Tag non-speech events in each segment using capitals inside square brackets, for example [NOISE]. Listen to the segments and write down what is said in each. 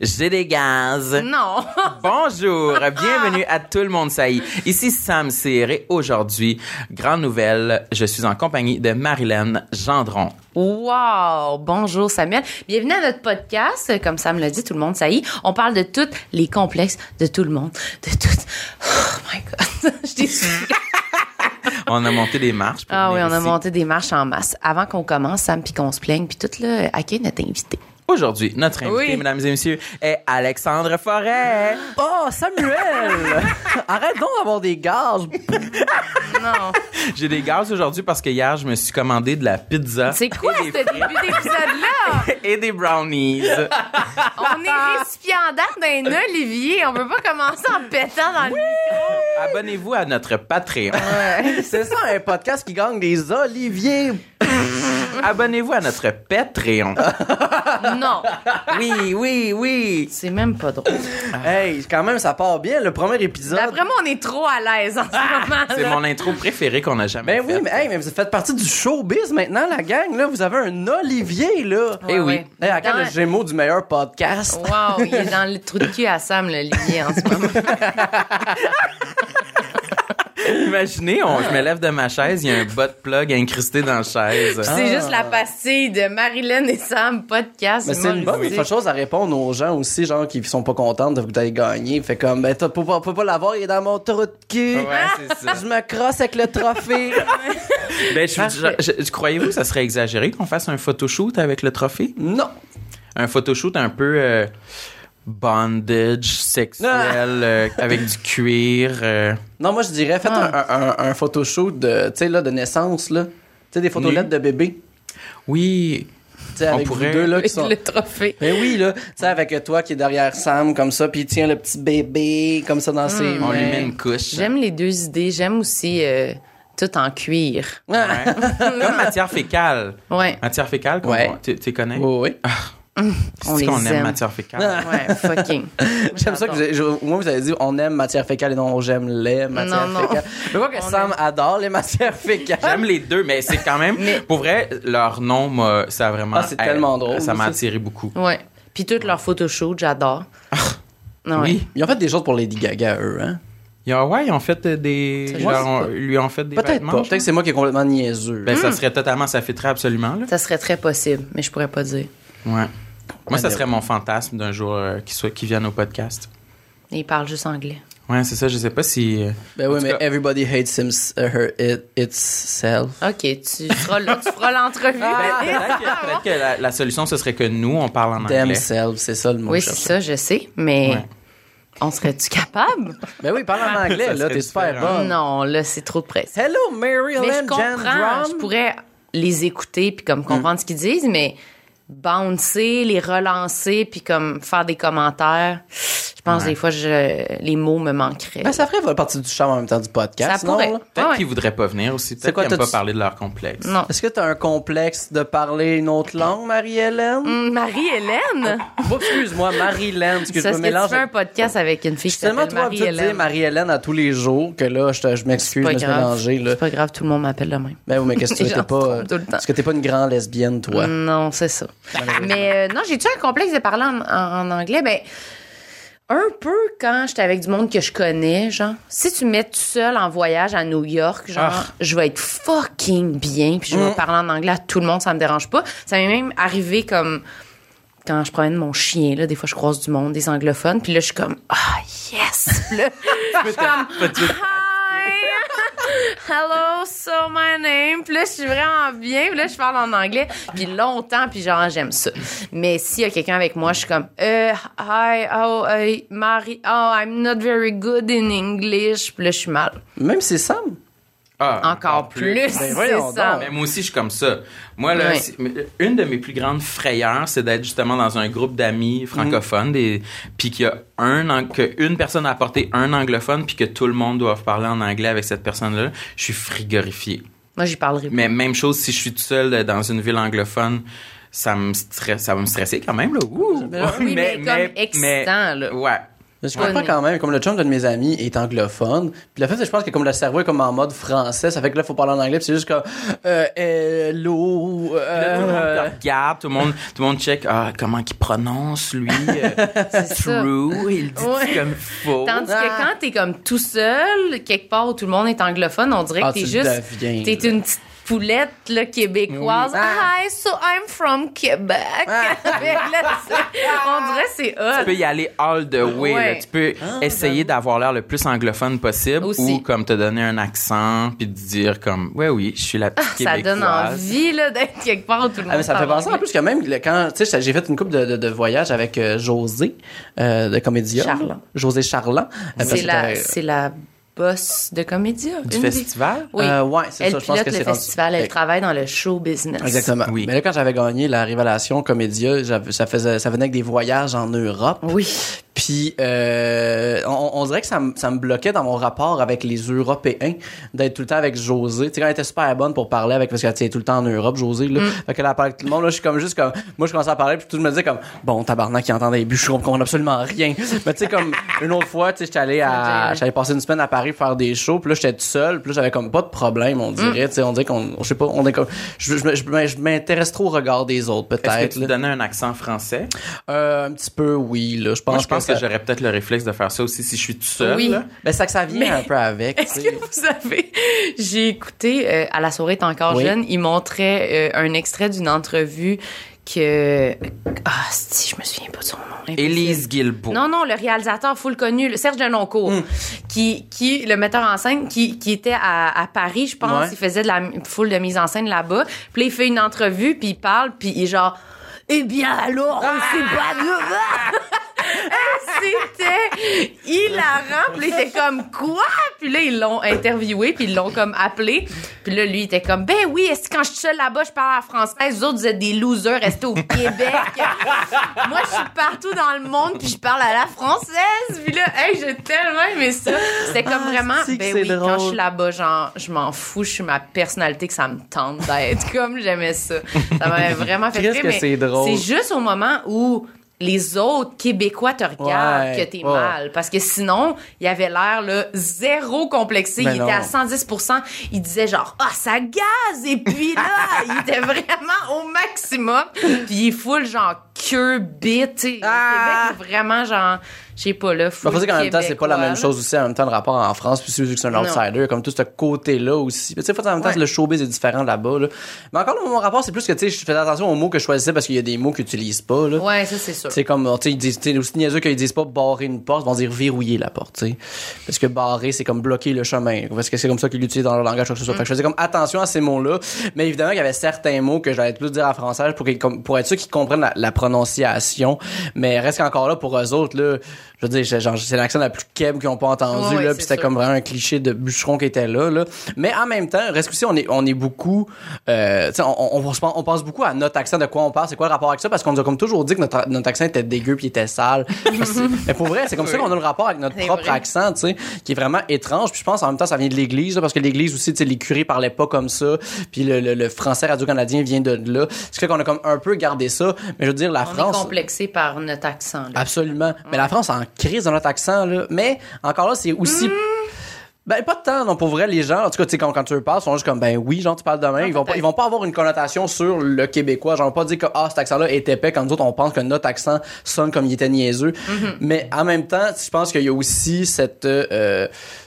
J'ai des gaz. Non. [LAUGHS] Bonjour, bienvenue à tout le monde saillit. Ici Sam Cyr et aujourd'hui, grande nouvelle, je suis en compagnie de Marilyn Gendron. Wow! Bonjour Samuel. Bienvenue à notre podcast. Comme Sam l'a dit, tout le monde ça y est. On parle de tous les complexes de tout le monde. De tout. Oh my God. [LAUGHS] Je dis [LAUGHS] On a monté des marches. pour Ah oui, on a monté des marches en masse. Avant qu'on commence, Sam, puis qu'on se plaigne, puis tout là, accueille notre invité? Aujourd'hui, notre invité, Oui. mesdames et messieurs, est Alexandre Forêt. Oh, Samuel! [LAUGHS] Arrête donc d'avoir des gaz. Non. J'ai des gaz aujourd'hui parce que hier, je me suis commandé de la pizza. C'est quoi ce des, début d'épisode-là? [LAUGHS] et des brownies. On est récipiendaire d'un olivier. On peut pas commencer en pétant dans le micro. Abonnez-vous à notre Patreon. C'est ça, un podcast qui gagne des oliviers. [LAUGHS] Abonnez-vous à notre Patreon. [LAUGHS] Non. Oui, oui, oui. C'est même pas drôle. Hey, quand même, ça part bien, le premier épisode. D'après moi, on est trop à l'aise en ce moment. C'est mon intro préférée qu'on a jamais Ben oui, mais, hey, mais vous faites partie du showbiz maintenant, la gang. Là, vous avez un olivier, là. Eh oui. Hey, à quand le gémeaux du meilleur podcast? Wow, il est [LAUGHS] dans le trou de cul à Sam, l'olivier, en ce moment. Imaginez, on, je me lève de ma chaise, il y a un bot plug incrusté dans la chaise. C'est juste la pastille de Marilyn et Sam podcast. Mais c'est une bonne chose à répondre aux gens aussi, genre, qui sont pas contents de vous d'aller gagner. Fait comme, ben, t'as pas, pas, pas l'avoir, il est dans mon trou de cul. Ouais, c'est ça. Je me crosse avec le trophée. [LAUGHS] Ben, je, Parfait. je- je- croyez-vous que ça serait exagéré qu'on fasse un photoshoot avec le trophée? non. Un photoshoot un peu euh, bondage sexuel, euh, avec du cuir. euh. Non, moi, je dirais, faites Ah. un, un, un photoshoot de, tu sais, là, de naissance, là. Tu sais, des photos lettres de bébé. Oui, Tu sais, On avec pourrait- vous deux, là, qui Avec sont... le trophée. Mais oui, là, tu sais, avec toi qui est derrière Sam, comme ça, puis il tient le petit bébé, comme ça, dans ses on mains. lui met une couche. J'aime les deux idées. J'aime aussi euh, tout en cuir. Ouais. Comme matière fécale. Ouais. Matière fécale, Ouais. tu, tu connais? Oui, oui. On C'est qu'on les aime aime. matière fécale? Ouais, [LAUGHS] fucking. J'aime ça que vous avez, je- moi, vous avez dit, on aime matière fécale et non, j'aime les matières Non, non. fécales. Je vois que On Sam adore les matières fécales. J'aime les deux, mais c'est quand même. Mais- Pour vrai, leur nom, m'a- ça a vraiment. Ah, c'est tellement drôle, Ça m'a ça. attiré beaucoup. Ouais. Puis toutes leurs photoshoot, j'adore. Non, ouais. Oui. Ils ont fait des choses pour Lady Gaga, eux, hein? Ils ont, ouais, ils ont fait euh, des. Ça, genre, on- lui ont fait des Peut-être vêtements. Peut-être que c'est moi qui est complètement niaiseux. Ben, ça serait totalement, ça fitterait absolument, là. Ça serait très possible, mais je pourrais pas dire. Ouais. Moi, ça serait mon fantasme d'un jour euh, qu'il soit, qu'il vienne au podcast. Et ils parlent juste anglais. Ouais, c'est ça, je sais pas si. euh, ben en oui, mais cas- everybody hates him, uh, her, it, itself. OK, tu feras, le- tu feras l'entrevue. Ben, peut-être que, peut-être que la, la solution, ce serait que nous, on parle en anglais. Themselves, c'est ça le mot oui, c'est ça, je sais, mais Ouais. on serait-tu capable? Ben oui, parle en anglais, là, t'es super bonne. Non, là, c'est trop de presse. Hello, Mary Mais je comprends, Drum. je pourrais les écouter puis comme comprendre ce qu'ils disent, mais bouncer, les relancer puis comme faire des commentaires, pense Ouais. des fois je, les mots me manqueraient. Ben, ça ferait partie du charme en même temps du podcast, Ça non, pourrait. Peut-être Ah ouais. qu'ils voudraient pas venir aussi. C'est Peut-être qu'ils aiment pas parler de leur complexe. Non. Est-ce que t'as un complexe de parler une autre langue, Marie-Hélène? Hum, Marie-Hélène? Bon, excuse-moi, Marie-Hélène, parce que je me parce que tu mélange. fais un podcast avec une fille Je qui s'appelle de dire Marie-Hélène. Marie-Hélène à tous les jours que là, je, te- je m'excuse, je me suis mélangé. C'est pas grave, tout le monde m'appelle de même. Ben oui, mais qu'est-ce que tu [LAUGHS] pas. le. Est-ce que t'es pas une grande lesbienne, toi? Non, c'est ça. Mais euh, non, j'ai-tu un complexe de parler en anglais? Ben, un peu quand j'étais avec du monde que je connais, genre. Si tu me mets tout seul en voyage à New York, genre, Ah. je vais être fucking bien, puis je vais parler en anglais à tout le monde, ça me dérange pas. Ça m'est même arrivé comme quand je promène mon chien, là, des fois je croise du monde, des anglophones, puis là je suis comme ah yes, [LAUGHS] là, je suis comme hi, hello, so my name, puis là je suis vraiment bien, puis là je parle en anglais, puis longtemps, puis genre j'aime ça. Mais s'il y a quelqu'un avec moi, je suis comme euh, hi, oh, hey, Marie, oh I'm not very good in English, puis là je suis mal. Même si c'est Sam. Ah, Encore plus, Ben c'est ça. donc. Mais moi aussi, je suis comme ça. Moi, là, une de mes plus grandes frayeurs, c'est d'être justement dans un groupe d'amis francophones, des, puis qu'il y a un, ang- que une personne a apporté un anglophone, puis que tout le monde doit parler en anglais avec cette personne-là. Je suis frigorifié. Moi j'y parlerai pas. Mais même chose si je suis tout seul euh, dans une ville anglophone. ça me stresse, ça va me stresser quand même, là. Ouh. Oui, mais comme excitant, là. Ouais. Je comprends quand même, comme le chum d'un de mes amis est anglophone, puis le fait, c'est que je pense que comme le cerveau est comme en mode français, ça fait que là, il faut parler en anglais, puis c'est juste comme, euh, hello, Là, tout le monde euh, te regarde, tout le monde, tout le monde check, ah, comment qu'il prononce, lui. euh, [LAUGHS] C'est ça. true, il dit Ouais. comme faux? Tandis Ah. que quand t'es comme tout seul, quelque part où tout le monde est anglophone, on dirait Ah, que t'es juste. deviens, T'es une petite poulette là, québécoise. Oui. Ah. Hi, so I'm from Québec. [LAUGHS] Là, c'est- on dirait que c'est tu peux hot. y aller all the way. Ouais. là. Tu peux essayer d'avoir l'air le plus anglophone possible Aussi. ou comme te donner un accent puis te dire comme ouais oui, je suis la [LAUGHS] petite Ça québécoise. donne envie là, d'être quelque part où tout le monde Ah, mais ça fait penser en plus que même le- quand tu sais j'ai fait une couple de, de, de voyages avec euh, José euh, de Comédia Charland. José Charland Euh, la, c'est la boss de Comédia. Du une festival? Oui. Euh, ouais, c'est elle ça, je pense pilote que le rendu- festival, elle travaille dans le show business. Exactement. Oui. Mais là, quand j'avais gagné la Révélation Comédia, ça faisait, ça venait avec des voyages en Europe. Oui. Puis, euh, on, on dirait que ça, me- ça me bloquait dans mon rapport avec les Européens d'être tout le temps avec José. Tu sais, quand elle était super bonne pour parler avec, parce qu'elle était tout le temps en Europe, José, là. Fait qu'elle a parlé avec tout le monde, là, je suis comme juste comme, moi, je commençais à parler, puis tout le monde me disait comme, bon, tabarnak qui entend des buts, je comprends absolument rien. Mais tu sais, comme, une autre fois, tu sais, j'étais allé à, j'allais passer une semaine à Paris faire des shows, puis là, j'étais tout seul, puis là, j'avais comme pas de problème, on dirait, tu sais, on dirait qu'on, je sais pas, on est comme, je, je, je- je m'intéresse trop au regard des autres, Est-ce que peut-être, tu donnais un accent français? Euh, un petit peu, oui, là, je pense Moi, je pense que, ça- j'aurais peut-être le réflexe de faire ça aussi si je suis tout seul. Oui. là. Ben, c'est que ça vient Mais- un peu avec. Est-ce que vous savez, j'ai écouté euh, à la soirée est encore Oui. jeune, il montrait euh, un extrait d'une entrevue que ah si je me souviens pas de son nom. Élise Guilbeault. Non non, le réalisateur full connu, le Serge Denoncourt, Hmm. qui qui le metteur en scène qui qui était à, à Paris, je pense, Ouais. il faisait de la full de mise en scène là-bas. Puis là, il fait une entrevue puis il parle puis il est genre eh bien alors, on sait pas de C'était hilarant. Puis là, il était comme quoi? Puis là, ils l'ont interviewé, puis ils l'ont comme appelé. Puis là, lui, il était comme ben oui, est-ce que quand je suis seule là-bas, je parle à la française, vous autres, vous êtes des losers, restez au Québec. [LAUGHS] Moi, je suis partout dans le monde, puis je parle à la française. Puis là, hey, j'ai tellement aimé ça. C'était comme Ah, vraiment, ben oui, quand je suis là-bas, genre, je m'en fous, je suis ma personnalité que ça me tente d'être. [LAUGHS] Comme j'aimais ça. Ça m'avait vraiment fait Qu'est-ce rire, que mais c'est drôle? C'est juste au moment où les autres Québécois te regardent Ouais, que t'es ouais. mal. Parce que sinon, il avait l'air, là, zéro complexé. Ben il non. était à 110% Il disait genre, ah, ça gaz! Et puis là, [LAUGHS] il était vraiment au maximum. Puis il est full, genre, queue, bite. Ah! Québec est vraiment, genre, je sais pas, là, Mais faut dire qu'en même temps, c'est pas la même chose aussi, en même temps, le rapport en France, puis vu que c'est un Non. outsider, comme tout ce côté-là aussi. Mais tu sais, en même temps, Ouais. le showbiz est différent là-bas, là. Mais encore, mon rapport, c'est plus que, tu sais, je faisais attention aux mots que je choisissais parce qu'il y a des mots qu'ils utilisent pas, là. Ouais, ça, c'est sûr. C'est comme, tu sais, ils disent, aussi niaiseux qu'ils disent pas barrer une porte, ils vont dire verrouiller la porte, tu sais. Parce que barrer, c'est comme bloquer le chemin. Parce que c'est comme ça qu'ils l'utilisent dans leur langage, quoi que ce soit. Fait que je faisais comme attention à ces mots-là. Mais évidemment, il y avait certains mots que j'allais plus dire en français pour, pour être sûr qu'ils comprennent la, la prononciation. Mais reste qu'encore là, pour eux autres, là, je veux dire, c'est genre, c'est l'accent la plus keb qu'ils ont pas entendu, Ouais, là. Puis c'était comme vraiment un cliché de bûcheron qui était là, là. Mais en même temps, reste aussi, on est, on est beaucoup, euh, tu sais, on, on, on, se pense- on beaucoup à notre accent, de quoi on parle, c'est quoi le rapport avec ça, parce qu'on nous a comme toujours dit que notre, notre accent était dégueu puis était sale. [LAUGHS] Que- mais pour vrai, c'est comme ça qu'on a le rapport avec notre propre vrai. accent, tu sais, qui est vraiment étrange. Puis je pense en même temps, ça vient de l'Église, parce que l'Église aussi, tu sais, les curés parlaient pas comme ça. Puis le, le, le français radio-canadien vient de là. Ce qui fait qu'on a comme un peu gardé ça. Mais je veux dire, la On France. est complexé par notre accent, là. Absolument. Mais la France en crise dans notre accent, là. Mais encore là, c'est aussi. Ben, pas de temps, non, pour vrai, les gens, en tout cas, tu sais, quand, quand tu leur parles, ils sont juste comme, ben oui, genre, tu parles demain. Ils vont, pas, ils vont pas avoir une connotation sur le québécois. Genre, pas dire que, ah, cet accent-là est épais, quand nous autres, on pense que notre accent sonne comme il était niaiseux. Mm-hmm. Mais en même temps, je pense qu'il y a aussi cette, euh,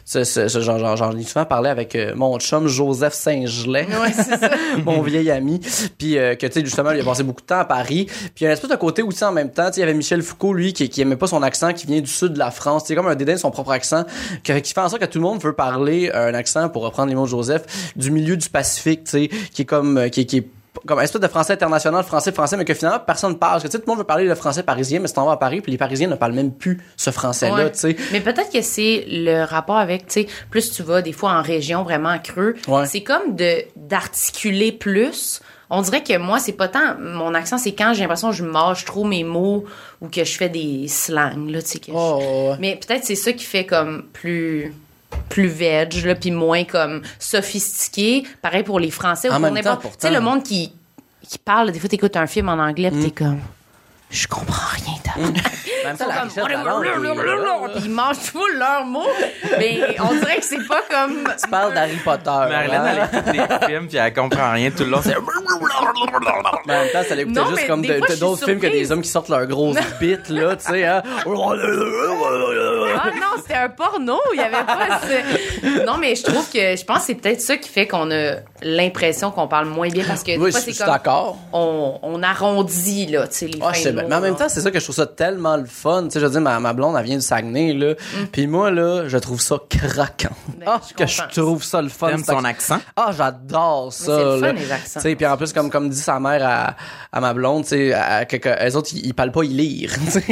ce, ce, ce genre, genre, j'en ai souvent parlé avec euh, mon chum Joseph Saint-Gelais Ouais, c'est ça. [LAUGHS] mon vieil ami. Puis euh, que tu sais justement il a passé beaucoup de temps à Paris. Puis il y a un espèce de côté aussi en même temps tu sais il y avait Michel Foucault lui qui, qui aimait pas son accent qui vient du sud de la France. C'est comme un dédain de son propre accent qui, qui fait en sorte que tout le monde veut parler euh, un accent pour reprendre les mots de Joseph du milieu du Pacifique tu sais qui est comme euh, qui, est- qui est comme un espèce de français international, français français, mais que finalement personne parle? Parce que tu sais, tout le monde veut parler le français parisien, mais si t'en vas à Paris, puis les Parisiens ne parlent même plus ce français-là, Ouais. tu sais. Mais peut-être que c'est le rapport avec, tu sais, plus tu vas des fois en région vraiment creux, Ouais. c'est comme de d'articuler plus. On dirait que moi, c'est pas tant mon accent, c'est quand j'ai l'impression que je mâche trop mes mots ou que je fais des slangs, là, tu sais. Oh, ouais. Mais peut-être c'est ça qui fait comme plus plus veg là puis moins comme sophistiqué pareil pour les français En temps, tu sais le monde qui qui parlent. Des fois, t'écoutes un film en anglais, pis t'es comme, je comprends rien. Puis ils mangent tout leurs mots. Mais on dirait que c'est pas comme. Tu parles d'Harry Potter. Marilyn, hein? elle écoute des films puis elle comprend rien tout le long. C'est... Mais en même temps, ça l'écoutait juste comme d'autres films que des hommes qui sortent leur grosse bite, là, tu sais, hein? [LAUGHS] Ah non, c'était un porno. Il y avait pas. ce- Non, mais je trouve que je pense que c'est peut-être ça qui fait qu'on a l'impression qu'on parle moins bien parce que Oui, je suis d'accord. on, on arrondit là, tu sais les Mots, Mais en même temps, c'est ça que je trouve ça tellement le fun. Tu sais, je veux dire, ma, ma blonde, elle vient du Saguenay, là. Puis moi, là, je trouve ça craquant. Ben, ah, je [LAUGHS] que je trouve ça le fun. T'aimes son accent? Ah, j'adore ça. c'est le fun, là. les accents. Tu sais, puis en plus, comme, comme dit sa mère à, à ma blonde, tu sais, à- elles autres, ils, ils parlent pas, ils lire. [LAUGHS] tu sais.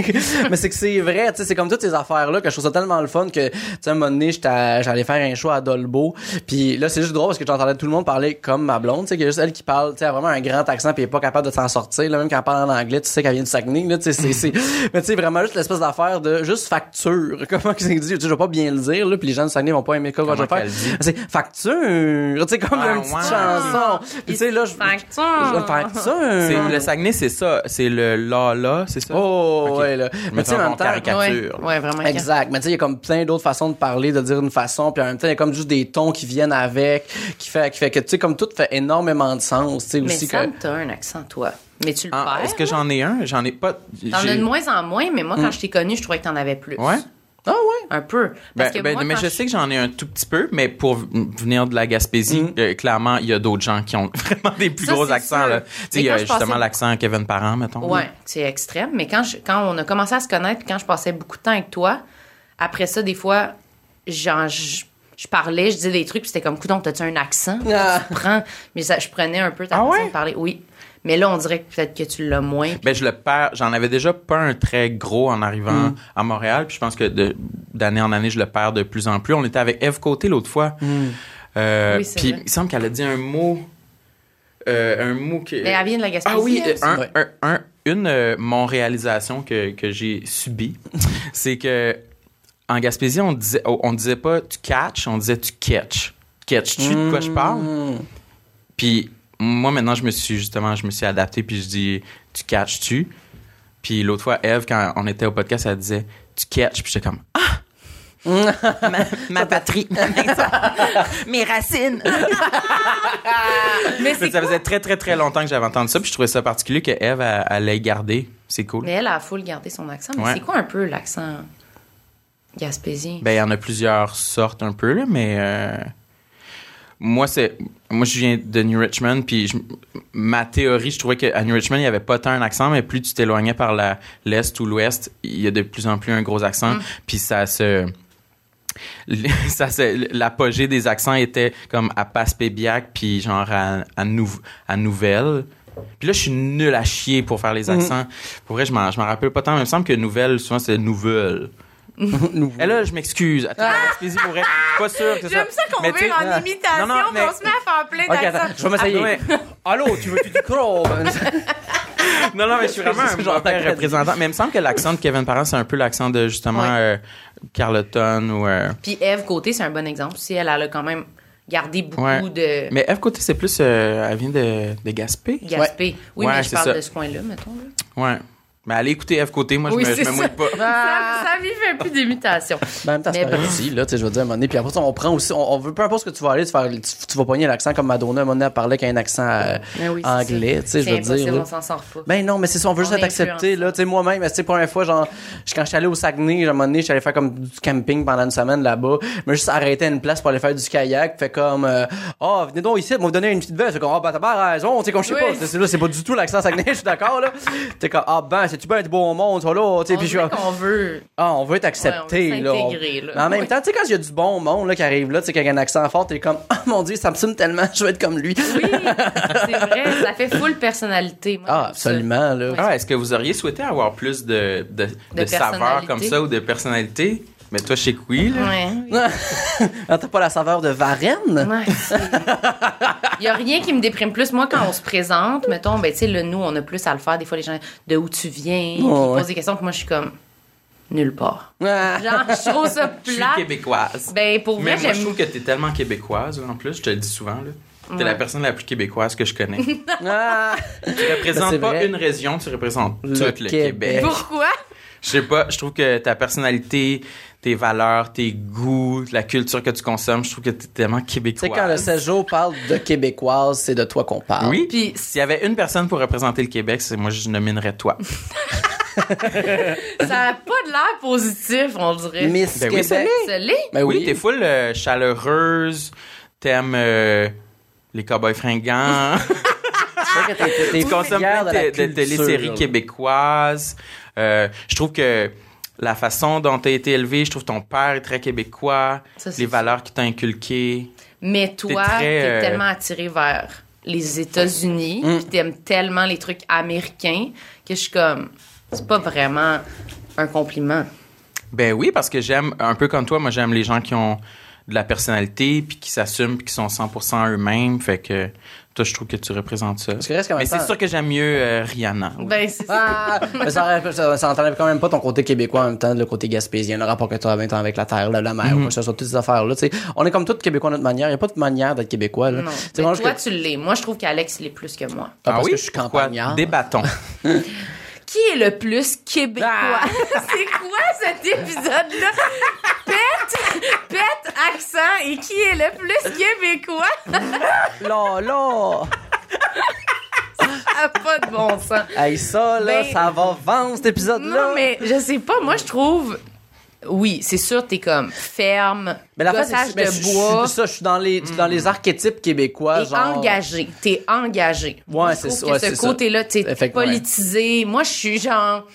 Mais c'est que c'est vrai, tu sais, c'est comme toutes ces affaires-là que je trouve ça tellement le fun que, tu sais, à un moment donné, j'étais- j'allais faire un show à Dolbeau. Puis là, c'est juste drôle parce que j'entendais tout le monde parler comme ma blonde, tu sais, qu'il y a juste elle qui parle, tu sais, elle a vraiment un grand accent puis elle est pas capable de s'en sortir. Là, même quand elle parle en anglais, tu sais qu'elle vient du Saguenay, là, tu sais, c'est, c'est, [LAUGHS] mais tu sais, vraiment juste l'espèce d'affaire de juste facture. [LAUGHS] Comment que c'est dit? Tu sais, je vais pas bien le dire, là, puis les gens du Saguenay vont pas aimer quoi, je vais faire. C'est facture. Tu sais, comme Ah, une petite chanson. Puis tu sais, là, je, Facture. facture. C'est, le Saguenay, c'est ça. C'est le la-la, c'est ça? Oh, Ok. ouais, là. Je Mais tu sais, en même temps, caricature. Ouais, ouais, vraiment. Exact. Mais tu sais, il y a comme plein d'autres façons de parler, de dire une façon, puis en même temps, il y a comme juste des tons qui viennent avec, qui fait, qui fait que, tu sais, comme tout fait énormément de sens, tu sais, Mais aussi Sam, que... t'as un accent, toi. Mais tu le Ah, perds. est-ce que j'en ai un? J'en ai pas. T'en as de moins en moins, mais moi, quand je t'ai connu, je trouvais que t'en avais plus. Ouais? Ah ouais? Un peu. Parce Ben, que ben, moi, mais je sais que j'en ai un tout petit peu, mais pour venir de la Gaspésie, Mm. euh, clairement, il y a d'autres gens qui ont [LAUGHS] vraiment des plus Ça, gros accents. Là. Tu sais, Mais il y a justement passais- l'accent Kevin Parent, mettons. Ouais, c'est extrême. Mais quand, je, quand on a commencé à se connaître, puis quand je passais beaucoup de temps avec toi, après ça, des fois, genre, je, je parlais, je disais des trucs, puis c'était comme, coudon, t'as-tu un accent? Ah. Tu prends. Mais ça, je prenais un peu ta Ah façon ouais? de parler. Oui. Mais là, on dirait que peut-être que tu l'as moins. Ben, je le perds. J'en avais déjà pas un très gros en arrivant Mm. à Montréal. Puis je pense que d'année en année, je le perds de plus en plus. On était avec Eve Côté l'autre fois. Euh, Oui, c'est puis il semble qu'elle a dit un mot. euh, un mot que. Mais elle vient de la Gaspésie. Ah oui, euh, un, un- un- une euh, mon réalisation que, que j'ai subie, [LAUGHS] c'est que en Gaspésie, on disait on disait pas tu catch, on disait tu catch. Catch-tu de quoi je parle? Mm. Puis moi maintenant je me suis justement je me suis adapté puis je dis tu catches-tu? Puis l'autre fois Eve quand on était au podcast elle disait tu catch puis j'étais comme ah [LAUGHS] ma, ma patrie [LAUGHS] [LAUGHS] mes racines Mais ça faisait très très très longtemps que j'avais entendu ça puis je trouvais ça particulier que Eve elle, elle l'ait gardé c'est cool Mais elle a full gardé son accent. Mais Ouais. c'est quoi un peu l'accent gaspésien? Ben, il y en a plusieurs sortes un peu, là, mais euh, moi, c'est. Moi, je viens de New Richmond, puis je- ma théorie, je trouvais qu'à New Richmond, il n'y avait pas tant un accent, mais plus tu t'éloignais par la- l'Est ou l'Ouest, il y a de plus en plus un gros accent, puis ça se. [LAUGHS] Ça, c'est l'apogée des accents était comme à Passepébiac puis genre à, à, Nou- à Nouvelle. Puis là, je suis nul à chier pour faire les accents. Pour vrai, je m'en je m'en rappelle pas tant. Mais il me semble que Nouvelle, souvent, c'est Nouvelle. [LAUGHS] Et là, je m'excuse. Attends, Gaspésie, pour vrai, je suis pas sûr que c'est ça. J'aime ça qu'on Mais tu sais- vire en imitation, Non, non, mais- on se met à faire plein Ok, attends, d'accents. je vais m'essayer. Ah. [LAUGHS] Allô, tu veux-tu du croc? [LAUGHS] Non, non, mais je suis vraiment un genre mauvais représentant. Mais il me semble que l'accent de Kevin Parent, c'est un peu l'accent de, justement, Ouais. euh, Carleton ou... euh, Puis Eve Côté, c'est un bon exemple. Si elle, elle a quand même gardé beaucoup Ouais. de Mais Eve Côté, c'est plus... euh, elle vient de, de Gaspé. Gaspé. Oui, Ouais, mais je c'est parle ça. de ce coin-là, mettons. Là. Ouais. Mais allez écouter Eve Côté. Moi, je me, je me mouille pas. Ça, ça lui fait plus d'imitation. Ben, en même temps, c'est aussi, là, tu sais, je veux dire, à un moment donné, puis après ça, on prend aussi, on, on veut, peu importe ce que tu vas aller, tu vas, tu, tu vas pogner l'accent comme Madonna, à un moment donné, elle parlait qu'un accent euh, oui, anglais, tu sais, je veux dire. là. on s'en sort pas. Ben non, mais c'est ça, on veut juste être accepté, là. Tu sais, moi-même, tu sais, pour une fois, genre, je- quand je suis allé au Saguenay, à un moment donné, je suis allé faire comme du camping pendant une semaine là-bas. Mais juste arrêter à une place pour aller faire du kayak. Fait comme, euh, oh, venez donc ici, on vous donner une petite veste. Fait comme, ah, ben, t'as pas raison, tu sais, comme je sais Oui. pas. C'est là, c'est pas du tout l'accent Saguenay, je suis d'accord, là. T'es comme, ah, ben, c'est-tu bien du bon monde, ça, là, On puis je suis qu'on veut. ah, on veut être Ouais, accepté, on veut là. On- s'intégrer, là. Mais en même temps, tu sais, quand il y a du bon monde, là, qui arrive là, tu sais, qui a un accent fort, t'es comme, ah, mon dieu, ça me sonne tellement, je veux être comme lui. Oui, c'est vrai, ça fait full personnalité. Moi, Ah, j'aime ça. absolument, là. Ah, est-ce que vous auriez souhaité avoir plus de, de, de, saveurs personnalité? comme ça ou de personnalité? Mais toi, chez oui, là. Ouais. [LAUGHS] Ah, T'as pas la saveur de Varennes? Ouais, Il y a rien qui me déprime plus. Moi, quand on se présente, mettons, ben, tu sais, le nous, on a plus à le faire. Des fois, les gens, de où tu viens, ils ouais. posent des questions, puis moi, je suis comme, nulle part. Ah. [LAUGHS] Genre, je trouve ça Je suis plat. québécoise. Ben, pour Mais moi, je trouve que t'es tellement québécoise, en plus, je te le dis souvent, là. T'es la personne la plus québécoise que je connais. [LAUGHS] tu Ah! représentes C'est pas vrai. une région, tu représentes Le tout le Québec. Québec. Pourquoi? Je sais pas, je trouve que ta personnalité, tes valeurs, tes goûts, la culture que tu consommes, je trouve que t'es tellement Tu sais, quand le séjour parle de québécoise, c'est de toi qu'on parle. Oui, Puis- s'il y avait une personne pour représenter le Québec, c'est moi je nominerais toi. [LAUGHS] Ça a pas de l'air positif, on dirait. Miss Ben oui, Québec. L'est? Ben oui, oui, t'es full euh, chaleureuse, t'aimes euh, les cowboys fringants, [LAUGHS] tu consommes plein de la de, de, de téléséries québécoises. Euh, je trouve que la façon dont t'as été élevé, je trouve ton père est très québécois, Ça, les valeurs qu'il t'a inculquées. Mais toi, T'es très, t'es euh, tellement attiré vers les États-Unis, Mm. puis t'aimes tellement les trucs américains que je suis comme, c'est pas vraiment un compliment. Ben oui, parce que j'aime, un peu comme toi, moi j'aime les gens qui ont de la personnalité, puis qui s'assument, puis qui sont 100% eux-mêmes. Fait que toi, je trouve que tu représentes ça. Parce que reste Mais c'est sûr que j'aime mieux euh, Rihanna. Ben, c'est ça. Ah, [LAUGHS] mais ça, ça, ça enlève quand même pas ton côté québécois en même temps, le côté gaspésien, le rapport que tu as en même temps avec la terre, la, la mer, ou quoi que ce soit, toutes ces affaires-là. On est comme tous québécois à notre manière. Il n'y a pas de manière d'être québécois. Là. Non. Mais moi, toi, je- tu l'es. Moi, je trouve qu'Alex, il est plus que moi. Ah, parce que je suis campagnard. Débattons. [LAUGHS] Qui est le plus québécois? Ah! [LAUGHS] c'est quoi cet épisode-là? [LAUGHS] Pète, accent, et qui est le plus québécois? [LAUGHS] Là, là! Ça a pas de bon sens. Hey, ça, là, Ben- ça va vendre cet épisode-là. Non, mais je sais pas. Moi, je trouve. Oui, c'est sûr, t'es comme ferme, Mais la gossage de je- bois je- ça, je suis dans les, dans les archétypes québécois, et genre. engagé. T'es engagé. Je c'est trouve ça, ouais, ce côté-là, t'es ouais. politisé. Moi, je suis genre.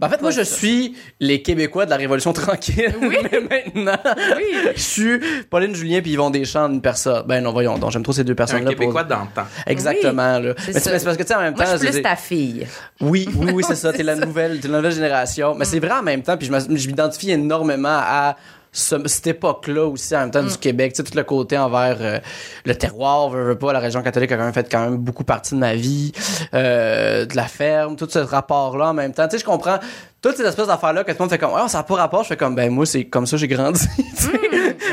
Ben, en fait, moi, je ça. suis les Québécois de la Révolution [LAUGHS] tranquille. Oui. mais maintenant, Oui. je suis Pauline Julien puis Yvon Deschamps, une personne. Ben non, voyons, donc j'aime trop ces deux un personnes-là. pour- Québécois temps. Exactement, là. c'est Mais c'est parce que, tu sais, en même temps. Moi, je suis plus ta fille. Oui, oui, oui, c'est [LAUGHS] ça. T'es la nouvelle, t'es la nouvelle génération. Mais c'est vrai en même temps, puis je m'identifie énormément à ce- cette époque-là aussi, en même temps, Mm. du Québec. Tu sais, tout le côté envers euh, le terroir, veux, veux pas, la région catholique a quand même fait quand même beaucoup partie de ma vie, euh, de la ferme, tout ce rapport-là en même temps. Tu sais, je comprends toutes ces espèces d'affaires-là que tout le monde fait comme, oh, ça n'a pas rapport. Je fais comme, ben, moi, c'est comme ça, j'ai grandi. [LAUGHS]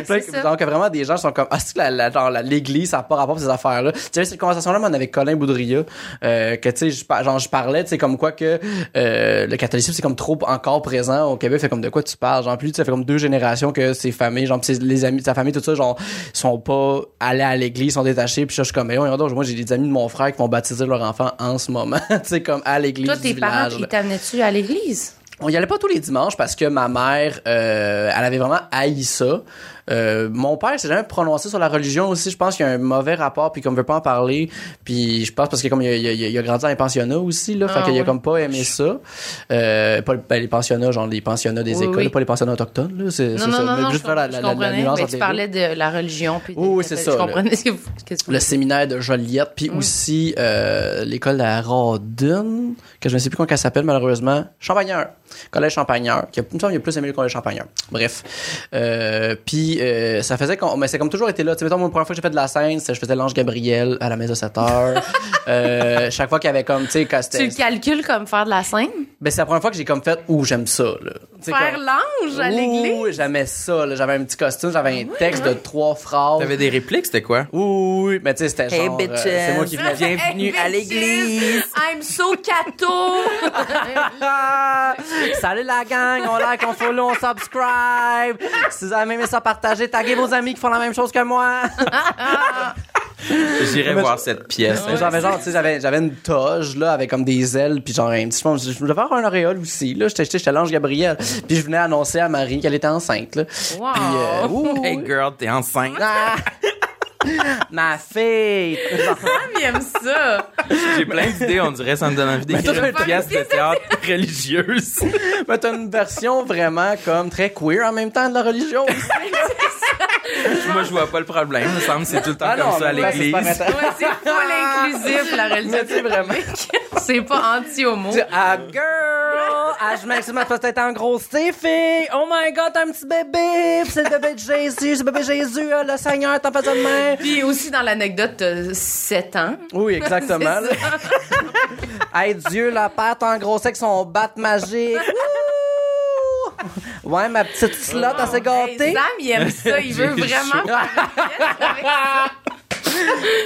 Mm, ça. donc, vraiment, des gens sont comme, ah, c'est que l'église, ça n'a pas rapport à ces affaires-là? Tu sais, cette conversation-là, moi, avec Colin Boudria, euh, que, tu sais, genre, je parlais, tu sais, comme quoi que, euh, le catholicisme, c'est comme trop encore présent au Québec. Fait comme, de quoi tu parles? Genre, plus, tu sais, ça fait comme deux générations que ces familles, genre, pis les amis de sa famille, tout ça, genre, sont pas allés à l'église, sont détachés. Puis, je suis comme, mais voyons donc, moi, j'ai des amis de mon frère qui vont baptiser leur enfant en ce moment, [LAUGHS] tu sais, comme à l'église. Toi, du tes parents, village, ils là. t'amenaient-tu à l'église? On y allait pas tous les dimanches parce que ma mère, euh, elle avait vraiment haï ça. Euh, mon père s'est jamais prononcé sur la religion aussi. Je pense qu'il y a un mauvais rapport puis qu'on veut pas en parler. Puis je pense parce que comme il a, il a- il a grandi dans les pensionnats aussi là, Ah, fait qu'il a oui. comme pas aimé ça. Euh, pas ben, les pensionnats genre les pensionnats des Oui, écoles, oui. pas les pensionnats autochtones là. C'est c'est Non, non, ça. non, juste je, faire la, je la- la- la comprenais. nuance mais entre tu parlais de la religion. Puis Oui, oui, c'est je ça, là. comprenais ce que vous, qu'est-ce que vous le séminaire de Joliette, puis aussi euh, l'école de la Radune, que je ne sais plus comment elle s'appelle malheureusement, Champagneur, collège Champagneur, qui a, il me semble qu'il a plus aimé le collège Champagneur. Bref, euh, puis euh, ça faisait qu'on, mais c'est comme toujours été là. Tu sais, mettons, moi, la première fois que j'ai fait de la scène, c'est- je faisais l'ange Gabriel à la messe de 7 heures. [LAUGHS] euh, chaque fois qu'il y avait comme, tu sais, quand Tu le calcules comme faire de la scène? ben c'est la première fois que j'ai comme fait, ouh, j'aime ça, là. Faire comme- l'ange à l'église? Ouh, j'aimais ça, là. J'avais un petit costume, j'avais un texte de trois phrases. T'avais des répliques, c'était quoi? Oui, mais tu sais, c'était Hey, genre. euh, bitches. c'est moi qui venais. Bienvenue à l'église. I'm so cato! [LAUGHS] Salut la gang, on like, on follow, on subscribe. Si vous avez aimé ça, partagez, taguez vos amis qui font la même chose que moi. [LAUGHS] J'irai voir cette pièce. J'avais genre, tu sais, j'avais, j'avais une toge, là, avec comme des ailes, puis genre un petit, je pense, je devais avoir un auréole aussi, là. J'étais, j'étais, j'étais l'ange Gabriel. Puis je venais annoncer à Marie qu'elle était enceinte, là. Wow. Puis, euh, ouh, Hey girl, t'es enceinte. ah! [LAUGHS] [LAUGHS] Ma fille! Femme, aime ça. J'ai plein d'idées, on dirait, ça me donne envie d'écrire une pièce de théâtre religieuse. [LAUGHS] Mais t'as une version vraiment comme très queer en même temps de la religion. [LAUGHS] Moi, je vois pas le problème. Il me semble c'est tout le temps Ah comme non, ça à mais ouais, c'est l'église. pas c'est full inclusif, la religion. Mais tu sais, vraiment. C'est pas anti-homo. Ah, girl! Ah, je m'excuse, ma peut-être en gros, c'est fille! Oh my god, t'as un petit bébé! C'est le bébé de Jésus, c'est le bébé Jésus, euh, le Seigneur t'en fait de même! [LAUGHS] Puis aussi, dans l'anecdote, t'as 7 ans. Oui, [LAUGHS] exactement. [LAUGHS] Hey, Dieu, la père t'en gros avec son bat magique! Ouais, ma petite slot, elle s'est Hey, gâtée! Sam, il aime ça. Il veut vraiment faire une pièce avec ça.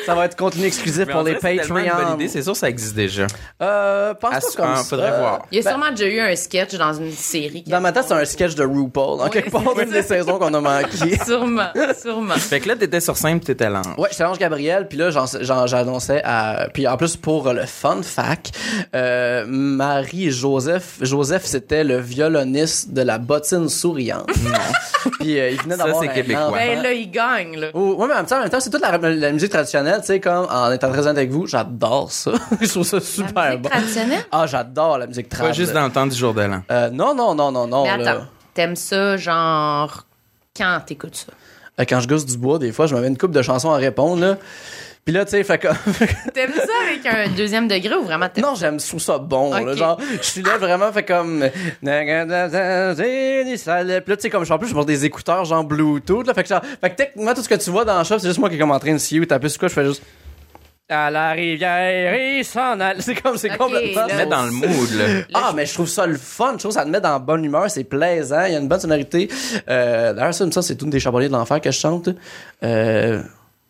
Ça va être contenu exclusif Mais pour les c'est une Patreons. idée, c'est sûr ça existe déjà. Euh, pense pas comme ah, ça. faudrait voir. Il y a Ben, sûrement déjà eu un sketch dans une série. Dans ma tête, c'est un sketch de RuPaul. En Oui, quelque part, c'est d'une des saisons qu'on a manqué. [LAUGHS] Sûrement, sûrement. Fait que là, t'étais sur scène pis t'étais lent. Ouais, j'étais Ange Gabriel, puis là, j'annonçais à... Puis en plus, pour le fun fact, euh, Marie et Joseph, Joseph, c'était le violoniste de la bottine souriante. Non. puis euh, il venait Ça, d'avoir c'est un québécois. Ben là, il gagne, là. Oh, ouais, mais en même temps, en même temps, c'est toute la, la musique traditionnelle, tu sais, comme, en étant très honnête avec vous, j'adore ça. [LAUGHS] Je trouve ça super La musique bon. traditionnelle? Ah, j'adore la musique Pas traditionnelle. juste dans le temps du jour de l'an. Euh, non, non, non, non, non. Mais attends, t'aimes ça, genre, quand t'écoutes ça? Euh, Quand je gosse du bois, des fois, je me mets une coupe de chansons à répondre, là. Puis là, tu sais, fait comme... [LAUGHS] T'aimes ça avec un deuxième degré ou vraiment t'aimes Non, j'aime sous ça bon, là. Ok. Genre, je suis là vraiment fait comme. Puis là, tu sais, comme je suis en plus, je porte des écouteurs, genre Bluetooth, là. Fait que, genre, fait que techniquement, tout ce que tu vois dans le shop, c'est juste moi qui est comme en train de scier ou taper sur quoi, je fais juste. À la rivière, il s'en. C'est comme, c'est Ok, complètement. là, Tu mets dans le mood, là. Ah, mais je trouve ça le fun. Je trouve que ça te met dans la bonne humeur. C'est plaisant. Il y a une bonne sonorité. Euh, D'ailleurs, ça, ça c'est une des charbonniers de l'enfer que je chante. Euh,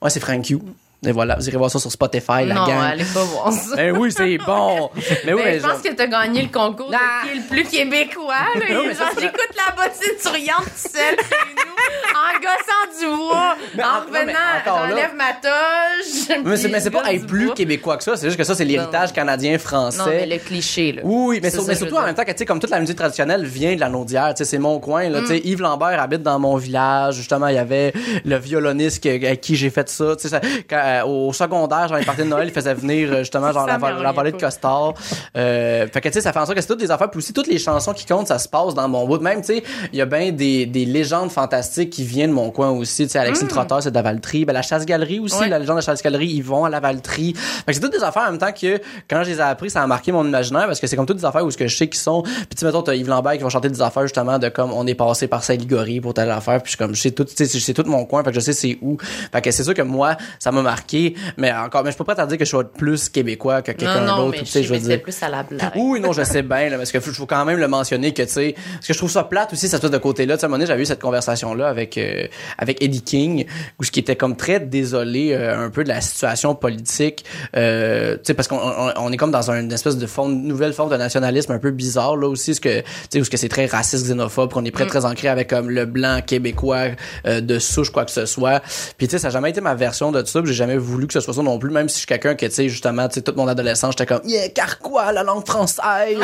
ouais, c'est Frank You. Et voilà, vous irez voir ça sur Spotify, la Non, gang. allez pas voir ça. Ben oui, c'est bon. [LAUGHS] Mais oui, Ben, mais je pense genre- que t'as gagné le concours de qui est le plus québécois. Là. Non, genre, j'écoute la bottine souriante tout seul chez nous, en gossant du bois, Mais en non, revenant, j'enlève ma toge. Mais c'est, mais c'est pas être plus bois. québécois que ça, c'est juste que ça, c'est l'héritage canadien-français. Non, mais le cliché, là. Oui, mais, C'est sur- ça, mais surtout en même temps que, tu sais, comme toute la musique traditionnelle vient de la Naudière, tu sais, c'est mon coin, là, tu Mm. sais, Yves Lambert habite dans mon village, justement, il y avait le violoniste avec qui j'ai fait ça, tu sais, euh, au secondaire, j'en ai parti de Noël, il faisait venir, euh, justement, genre, la, la de. Costard, euh, fait que, tu sais, ça fait en sorte que c'est toutes des affaires, puis aussi toutes les chansons qui comptent, ça se passe dans mon bout, même, tu sais, il y a bien des, des légendes fantastiques qui viennent de mon coin aussi, tu sais, Alexis le Trotteur, c'est de la Valtrie, ben, la chasse-galerie aussi. Ouais. la légende de la chasse-galerie, ils vont à la Valtrie, fait que c'est toutes des affaires en même temps que, quand je les ai appris, ça a marqué mon imaginaire, parce que c'est comme toutes des affaires où ce que je sais qui sont, puis tu sais, mettons, t'as Yves Lambert qui va chanter des affaires, justement, de comme, on est passé par Saint-Ligorie pour telle affaire, puis je suis comme, je sais tout, tu sais, je sais tout mon coin, fait que je sais c'est où, fait que c'est sûr que moi, ça m'a mais encore, mais je peux pas te dire que je suis plus québécois que quelqu'un d'autre, tu sais, je veux dire. plus à la blague. Oui, non, je sais bien, là, parce que faut, faut quand même le mentionner que, tu sais, parce que je trouve ça plate aussi, cette espèce de côté-là. Tu sais, à un moment donné, j'avais eu cette conversation-là avec, euh, avec Eddie King, où ce qui était comme très désolé euh, un peu de la situation politique, euh, tu sais, parce qu'on on, on est comme dans une espèce de forme, nouvelle forme de nationalisme un peu bizarre, là aussi, ce que, tu sais, où ce que c'est très raciste, xénophobe, qu'on est très, très ancré avec comme le blanc québécois euh, de souche, quoi que ce soit. Puis, tu sais, ça n'a jamais été ma version de ça, j'ai jamais voulu que ce soit ça non plus, même si je suis quelqu'un que, tu sais, justement, tu sais, toute mon adolescence, j'étais comme, yeah, car quoi, la langue française? [LAUGHS]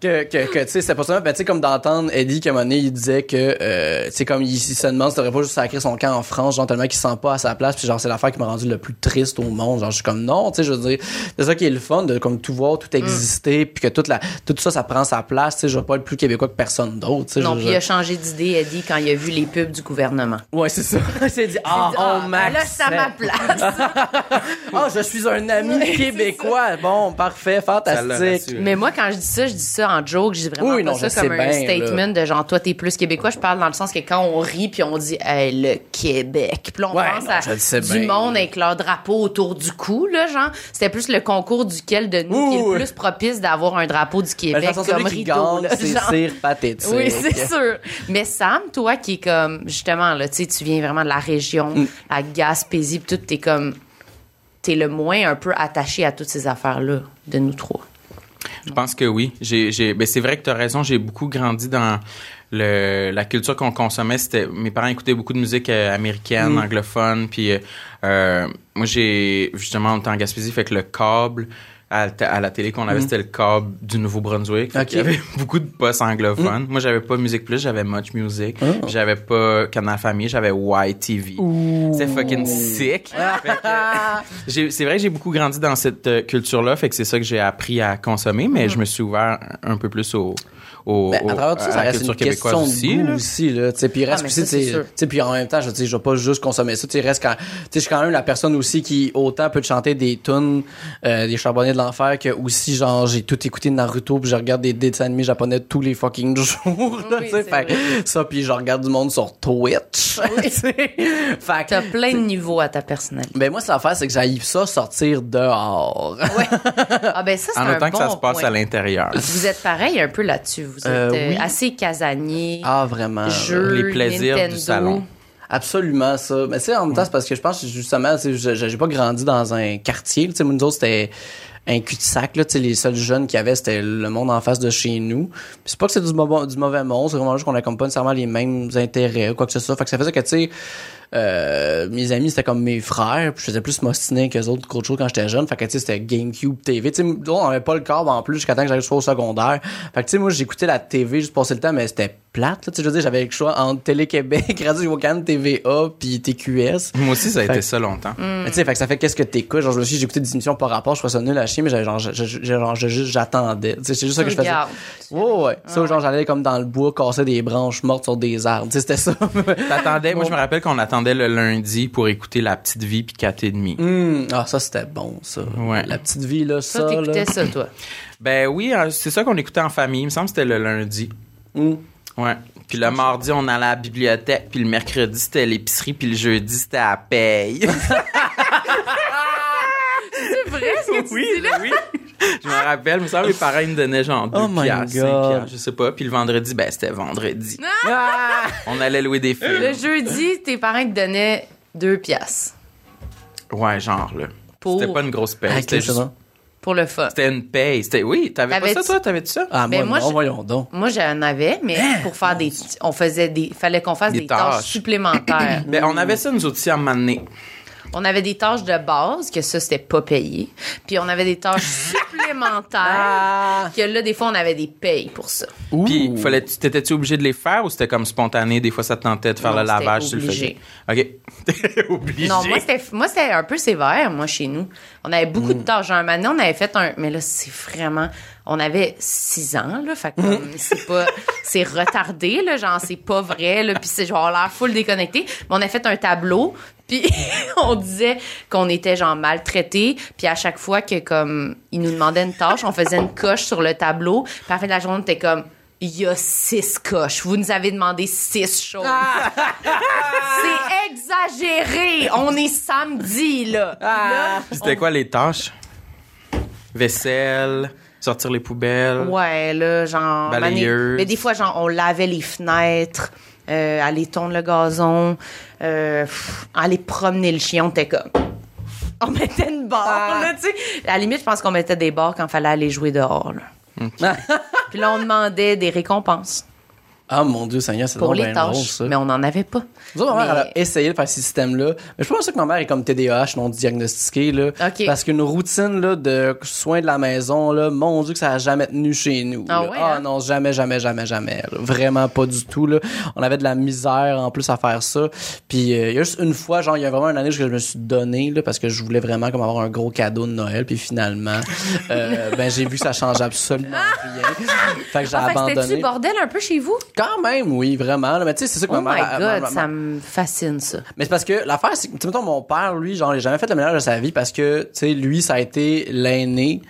que, que, que tu sais, c'est pas ça, ben, tu sais, comme d'entendre Eddie, moment donné, il disait que, euh, tu sais, comme il, il se demande si t'aurais pas juste sacré son camp en France, genre, tellement qu'il se sent pas à sa place, puis genre, c'est l'affaire qui m'a rendu le plus triste au monde, genre, je suis comme, non, tu sais, je veux dire, c'est ça qui est le fun, de, comme, tout voir, tout exister, puis que toute la, tout ça, ça prend sa place, tu sais, je veux pas être plus québécois que personne d'autre, tu sais. Non, puis il a changé d'idée, Eddie, quand il a vu les pubs du gouvernement. Ouais, c'est ça. [LAUGHS] il s'est dit, ah, Ah, ben c'est à ma place. [LAUGHS] Ah, je suis un ami québécois. Bon, parfait, fantastique. Mais moi, quand je dis ça, je dis ça en joke. Je dis vraiment Oui, pas non, ça comme un bien, statement de genre, toi, t'es plus québécois. Je parle dans le sens que quand on rit puis on dit, hey, le Québec. Puis là, on Ouais, pense non, à je le sais du bien, monde là. avec leur drapeau autour du cou, là, genre. C'était plus le concours duquel de nous qui est le plus propice d'avoir un drapeau du Ben, Québec façon, comme rideau, c'est cire pathétique. Oui, c'est sûr. Mais Sam, toi qui est comme, justement, là, tu sais, tu viens vraiment de la région, Mm. la Gaspésie, pis tout, t'es comme, t'es le moins un peu attaché à toutes ces affaires-là de nous trois. Je pense que oui. J'ai, ben c'est vrai que tu as raison. J'ai beaucoup grandi dans le, la culture qu'on consommait. C'était, mes parents écoutaient beaucoup de musique euh, américaine, anglophone. Puis euh, euh, moi, j'ai justement, on était en Gaspésie, fait que le câble à, la- à la télé qu'on avait, c'était le câble du Nouveau-Brunswick. Fait Ok. qu'il y avait [LAUGHS] beaucoup de postes anglophones. Moi, j'avais pas Musique Plus, j'avais Much Music. Puis J'avais pas Canal Famille, j'avais YTV. C'est fucking sick. J'ai- c'est vrai que j'ai beaucoup grandi dans cette euh, culture-là, fait que c'est ça que j'ai appris à consommer, mais je me suis ouvert un peu plus au, au, Ben, au- à travers tout ça, ça reste une question québécoise de goût là. aussi, là. Tu sais, puis reste Ah, aussi, ça, c'est tu sais, puis en même temps, je veux dire, je vais pas juste consommer ça, tu sais, reste quand, tu sais, je suis quand même la personne aussi qui autant peut te chanter des tunes, euh, des charbonniers de l'enfer que aussi, genre, j'ai tout écouté de Naruto puis je regarde des dessins animés japonais tous les fucking [LAUGHS] jours, là, Oui, tu sais, c'est fait vrai. ça puis je regarde du monde sur Twitch, [LAUGHS] tu sais. fait T'as plein de niveaux à ta personnalité. ben moi, c'est l'affaire, c'est que j'aille ça sortir dehors. Ah ben ça, [LAUGHS] c'est En un autant bon que ça se passe point. à l'intérieur. Vous êtes pareil un peu là-dessus. Vous êtes Euh, euh, oui. assez casanier, Ah, vraiment. jeux, Les plaisirs du Nintendo. salon. Absolument ça. Mais tu sais, en même temps, c'est parce que je pense que justement, j'ai pas grandi dans un quartier. Tu sais, nous autres, c'était un cul-de-sac, là. Tu sais, les seuls jeunes qu'il y avait, c'était le monde en face de chez nous. C'est pas que c'est du, mauvais- du mauvais monde, c'est vraiment juste qu'on a comme pas nécessairement les mêmes intérêts ou quoi que ce soit. Fait que ça faisait que, tu sais, euh, mes amis, c'était comme mes frères. Puis je faisais plus m'ostiner qu'eux autres qu'autre chose quand j'étais jeune. Fait que, tu sais, c'était GameCube TV. Tu sais, on avait pas le câble en plus jusqu'à temps que j'arrive au secondaire. Fait que, tu sais, moi, j'écoutais la TV juste passer le temps, mais c'était plate, là. Tu sais, je veux dire, j'avais le choix entre Télé-Québec, [LAUGHS] Radio-Can, TVA, puis TQS. Moi aussi, ça a Fait- été ça longtemps. Mais tu sais, fait que ça fait qu'est-ce que t'écoutes? Genre, je me suis dit, j'écoutais des émissions par rapport, je trouvais ça nul à chier, mais j'avais genre, j'attendais. Tu sais, c'est juste ça que je faisais. Regarde. Ouais, ouais. Ça, genre, j'allais comme dans le bois, casser des branches mortes sur des arbres. Tu sais, c'était ça. [LAUGHS] T'attendais, moi, je me rappelle qu'on attendait le lundi pour écouter La Petite Vie puis 4 et demi. Hum, ah, ça, c'était bon, ça. Ouais. La petite vie, là, ça, Ça, là. t'écoutais ça, toi? Ben oui, hein, c'est ça qu'on écoutait en famille. Il me semble que c'était le lundi. Hum. Ouais. Puis le mardi, on allait à la bibliothèque. Puis le mercredi, c'était l'épicerie. Puis le jeudi, c'était à la paye. [LAUGHS] C'est vrai, ce que tu oui, dis là? oui. Je me rappelle, il me semble que mes parents ils me donnaient genre 2 Oh piastres, 5 God. piastres, je sais pas. Puis le vendredi, ben c'était vendredi. Ah! [LAUGHS] On allait louer des films. Le jeudi, tes parents te donnaient deux piastres Ouais, genre là. Pour- C'était pas une grosse paye. Ah, C'était juste... pour le fun. C'était une paye. C'était... Oui, t'avais pas ça, toi? T'avais-tu ça? Ah, moi, Ben, moi, non, je- voyons donc. Moi, j'en avais, mais pour faire des. On faisait des. Fallait qu'on fasse Des des, tâches. tâches. supplémentaires. Ben, on avait ça, nous aussi, à un moment donné. On avait des tâches de base, que ça, c'était pas payé. Puis on avait des tâches [LAUGHS] supplémentaires, Ah! que là, des fois, on avait des payes pour ça. Puis, Ouh. fallait, t'étais-tu obligé de les faire ou c'était comme spontané? Des fois, ça te tentait de faire Non, le lavage, tu le obligé. faisais. OK. [LAUGHS] Obligé. Non, moi, c'était, moi, c'était un peu sévère, moi, chez nous. On avait beaucoup Mm. de tâches. Genre, un moment donné, on avait fait un, mais là, c'est vraiment, on avait six ans, là. Fait que, comme, c'est pas, c'est retardé, là. Genre, c'est pas vrai, là. Puis c'est genre l'air full déconnecté. Mais on a fait un tableau. Puis [LAUGHS] on disait qu'on était, genre, maltraités. Puis à chaque fois que, comme, ils nous demandaient une tâche, on faisait une coche sur le tableau. Puis à la fin de la journée, on était comme, il y a six coches. Vous nous avez demandé six choses. [LAUGHS] C'est exagéré. On est samedi, là. Là, C'était quoi les tâches? Vaisselle, sortir les poubelles. Ouais, là, genre. Balayeuse. mané- Mais des fois, genre, on lavait les fenêtres, euh, aller tondre le gazon, euh, pff, aller promener le chien, on était comme. On mettait une barre, là, tu sais. À la limite, je pense qu'on mettait des barres quand fallait aller jouer dehors, là. Puis là, on demandait des récompenses Ah, mon Dieu, Seigneur, c'est pour les bien drôle, ça. mais on n'en avait pas. Nous autres, ma mère, Mais- elle a essayé de faire ce système-là. Mais je pense que ma mère est comme TDAH non diagnostiqué, là. Ok. Parce qu'une routine, là, de soins de la maison, là, mon Dieu, que ça a jamais tenu chez nous. Ah ouais, Ah hein? non, jamais, jamais, jamais, jamais. là. Vraiment pas du tout, là. On avait de la misère, en plus, à faire ça. Puis, euh, il y a juste une fois, genre, il y a vraiment une année où je me suis donné, là, parce que je voulais vraiment, comme, avoir un gros cadeau de Noël. Puis finalement, euh, ben, j'ai vu que ça change absolument rien. Fait que j'ai Ah, que abandonné. c'était-tu bordel un peu chez vous? Quand même, oui, vraiment. là. Mais tu sais, c'est ça que Oh ma my mère... ma- god, ma- ça me fascine, ça. mais c'est parce que l'affaire, c'est que, tu sais, mettons, mon père, lui, genre, il a jamais fait le ménage de sa vie parce que, tu sais, lui, ça a été l'aîné.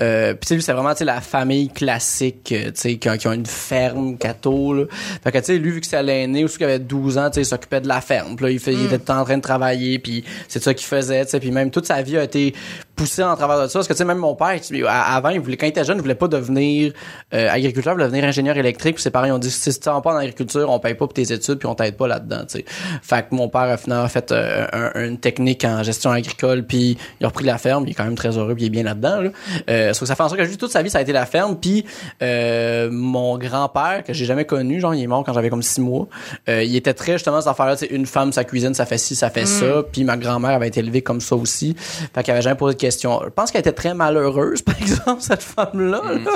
Euh, puis tu sais, lui, c'est vraiment, tu sais, la famille classique, euh, tu sais, qui, a- qui ont une ferme, cato, là. Fait que, tu sais, lui, vu que c'était l'aîné, ou celui qui avait 12 ans, tu sais, il s'occupait de la ferme. Puis là, il, fait, il était le temps en train de travailler, puis c'est ça qu'il faisait, tu sais. Puis même toute sa vie a été poussée en travers de ça. Parce que, tu sais, même mon père, tu- avant, il voulait, quand il était jeune, il voulait pas devenir euh, agriculteur, il voulait devenir ingénieur électrique. Puis ses parents, ils ont dit, si tu pas en agriculture, on paye pas pour tes études, puis on t'aide pas là-dedans, tu sais. Fait que mon père a finalement fait euh, un- une technique en gestion agricole, puis il a repris la ferme, il est quand même très heureux, puis il est bien là-dedans, là. Euh, sauf que ça fait en sorte que juste toute sa vie, ça a été la ferme, puis euh, mon grand-père, que j'ai jamais connu, genre, il est mort quand j'avais comme six mois, euh, il était très, justement, cette affaire-là, tu sais, une femme, sa cuisine, ça fait ci, ça fait ça, puis ma grand-mère avait été élevée comme ça aussi, fait qu'elle avait jamais posé de Je pense qu'elle était très malheureuse, [LAUGHS] par exemple, cette femme-là, là.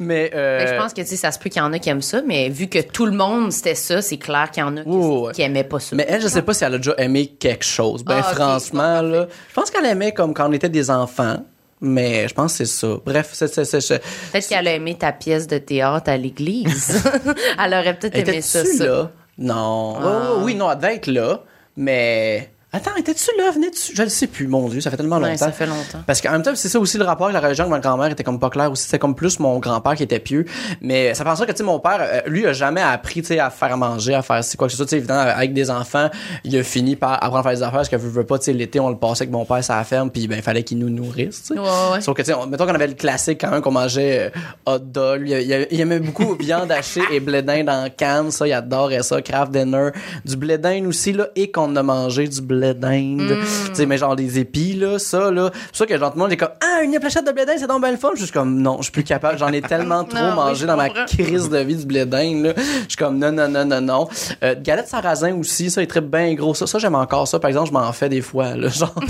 mais... Euh, que je pense que tu sais, ça se peut qu'il y en a qui aiment ça, mais vu que tout le monde c'était ça, c'est clair qu'il y en a qui, ouais. qui aimaient pas ça. Mais elle, je sais pas si elle a déjà aimé quelque chose. Ben, Ah, franchement, bon, là, je pense qu'elle aimait comme quand on était des enfants. Mais je pense que c'est ça. Bref, c'est, c'est, c'est, c'est- Peut-être qu'elle a aimé ta pièce de théâtre à l'église. [LAUGHS] elle aurait peut-être aimé ça, Étais-tu ça. là? Non. Ah. Oh, oui, non, elle devait être là. Mais Attends, étais-tu là? Venais-tu? Je le sais plus, mon Dieu, ça fait tellement longtemps. Ouais, ça fait longtemps. Parce qu'en même temps, c'est ça aussi le rapport avec la religion, que ma grand-mère était comme pas claire aussi. C'était comme plus mon grand-père qui était pieux. Mais ça fait en sorte que, tu sais, mon père, euh, lui, a jamais appris, tu sais, à faire manger, à faire c'est quoi que ce soit. Tu sais, évidemment, avec des enfants, il a fini par apprendre à faire des affaires parce que veut, pas, tu sais, l'été, on le passait avec mon père sur la ferme, puis ben, il fallait qu'il nous nourrisse, tu sais. Ouais, ouais. Sauf que, tu sais, on- mettons qu'on avait le classique quand même qu'on mangeait euh, hot dog. Lui, il, il- il aimait beaucoup [LAUGHS] viande hachée et blé d'Inde en canne. Ça, il adorait ça. Craft dinner. Du blé d'Inde aussi, là, et qu'on a mangé du blé d'Inde. Tu sais, mais genre des épis, là, ça, là. C'est ça que, genre, tout le monde est comme, ah, une pléchette de blé d'Inde, c'est donc belle fun. Je suis comme, non, je suis plus capable. J'en ai [LAUGHS] tellement trop Non, mangé dans ma crise de vie du blé d'Inde, là. Je suis comme, non, non, non, non, non. Euh, galette sarrasin aussi, ça, il est très bien gros. Ça, ça, j'aime encore ça. Par exemple, je m'en fais des fois, là. Genre. [LAUGHS]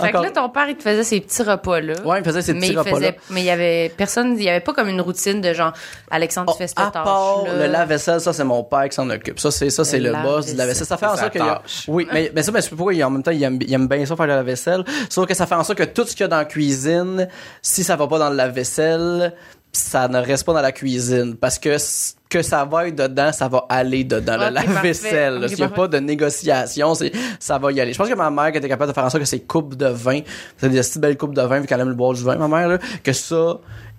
Fait que là, ton père, il te faisait ces petits repas-là. Ouais, il me faisait ces mais petits il repas-là. faisait, mais il y avait personne, il y avait pas comme une routine de genre, Alexandre, tu fais cette Oh, à part tâche-là. le lave-vaisselle, ça c'est mon père qui s'en occupe. Ça c'est ça c'est Le le, boss du lave-vaisselle. Ça fait en sorte tâche. Oui, mais, mais ça mais c'est pourquoi il, en même temps il aime, il aime bien ça faire le lave-vaisselle. Sauf que ça fait en sorte que tout ce qu'il y a dans la cuisine, si ça va pas dans le lave-vaisselle, ça ne reste pas dans la cuisine parce que que ça va être dedans, ça va aller dedans Ok, le lave-vaisselle. parfait. là. Ok, S'il n'y a pas de négociation, c'est ça va y aller. Je pense que ma mère qui était capable de faire en sorte que ses coupes de vin, c'est des petites belles coupes de vin vu qu'elle aime le boire du vin, ma mère là, que ça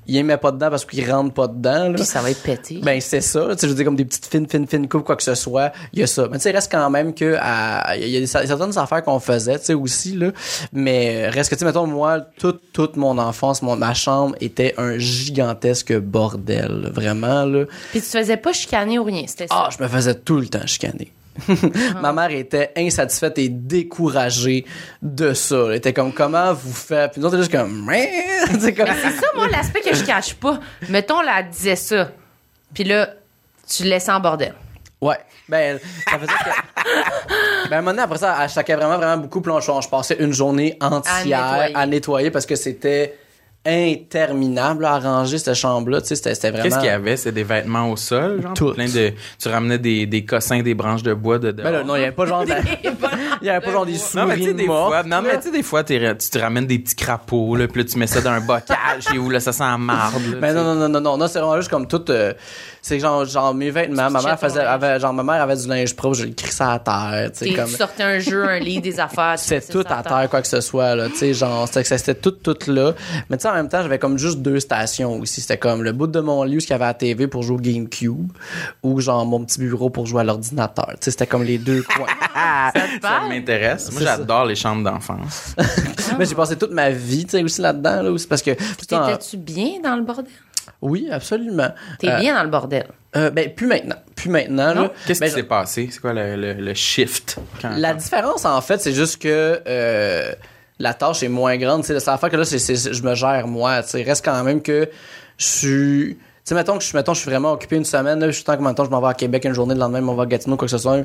il aimait pas dedans parce qu'il rentre pas dedans. là. Puis ça va être pété. Ben c'est ça, tu sais, je veux dire comme des petites fines fines fines coupes quoi que ce soit, il y a ça. Mais tu sais il reste quand même que il y a des, certaines affaires qu'on faisait, tu sais aussi là, mais reste que tu sais mettons moi toute toute mon enfance, mon ma chambre était un gigantesque bordel, là, vraiment là. Puis tu te faisais pas chicaner ou rien, c'était ça? Ah, je me faisais tout le temps chicaner. [LAUGHS] Ma mère était insatisfaite et découragée de ça. Elle était comme comment vous faites? Puis nous autres juste comme [LAUGHS] c'est comme C'est ça, moi, l'aspect que je cache pas. Mettons, là, elle disait ça. Puis là, tu le laissais en bordel. Ouais. Ben, ça faisait que. [LAUGHS] ben, à un moment donné, après ça, elle vraiment, vraiment beaucoup. Puis je, je passais une journée entière à nettoyer, nettoyer. parce que c'était interminable à ranger cette chambre-là. Tu sais, c'était, c'était vraiment. Qu'est-ce qu'il y avait? C'est des vêtements au sol? Genre, Tout. plein de, tu ramenais des, des cossins, des branches de bois dedans. Ben là, non, il y avait pas genre. de- [LAUGHS] [LAUGHS] Il y avait pas genre des souris Non, mais tu sais, des mortes, fois, non, mais tu sais, des fois, tu te ramènes des petits crapauds, là, puis là, tu mets ça dans un bocal chez vous, là, ça sent la marde, là, Ben non, non, non, non, non, non, c'est vraiment juste comme tout. euh, c'est genre, genre mes vêtements. Ma mère faisait, avait, genre ma mère avait du linge propre, je le crissais à terre, tu sais Tu comme. sortais un jeu, un lit, des affaires. tu C'était tout à terre, quoi que ce soit, là. Tu sais, genre, c'était, c'était tout, tout là. Mais tu sais, en même temps, j'avais comme juste deux stations aussi. C'était comme le bout de mon lit où il y avait la TV pour jouer au GameCube ou genre mon petit bureau pour jouer à l'ordinateur. Tu sais, c'était comme les deux coins. [LAUGHS] Ça m'intéresse. Moi, j'adore les chambres d'enfance. [LAUGHS] Mais j'ai passé toute ma vie, tu sais, aussi là-dedans, là, aussi, parce que. T'étais-tu bien dans le bordel? Oui, absolument. T'es Euh, bien dans le bordel. euh, ben, plus maintenant. Plus maintenant, là. Qu'est-ce Ben, qui s'est passé? C'est quoi le, le, le shift? Quand, La quand- différence, en fait, c'est juste que euh, la tâche est moins grande. C'est ça fait que là, c'est, c'est- je me gère moi. Il reste quand même que je suis. Tu sais, mettons que je, mettons, je suis vraiment occupé une semaine, là, je suis tant que maintenant je m'en vais à Québec une journée, le lendemain, je m'en vais à Gatineau, quoi que ce soit.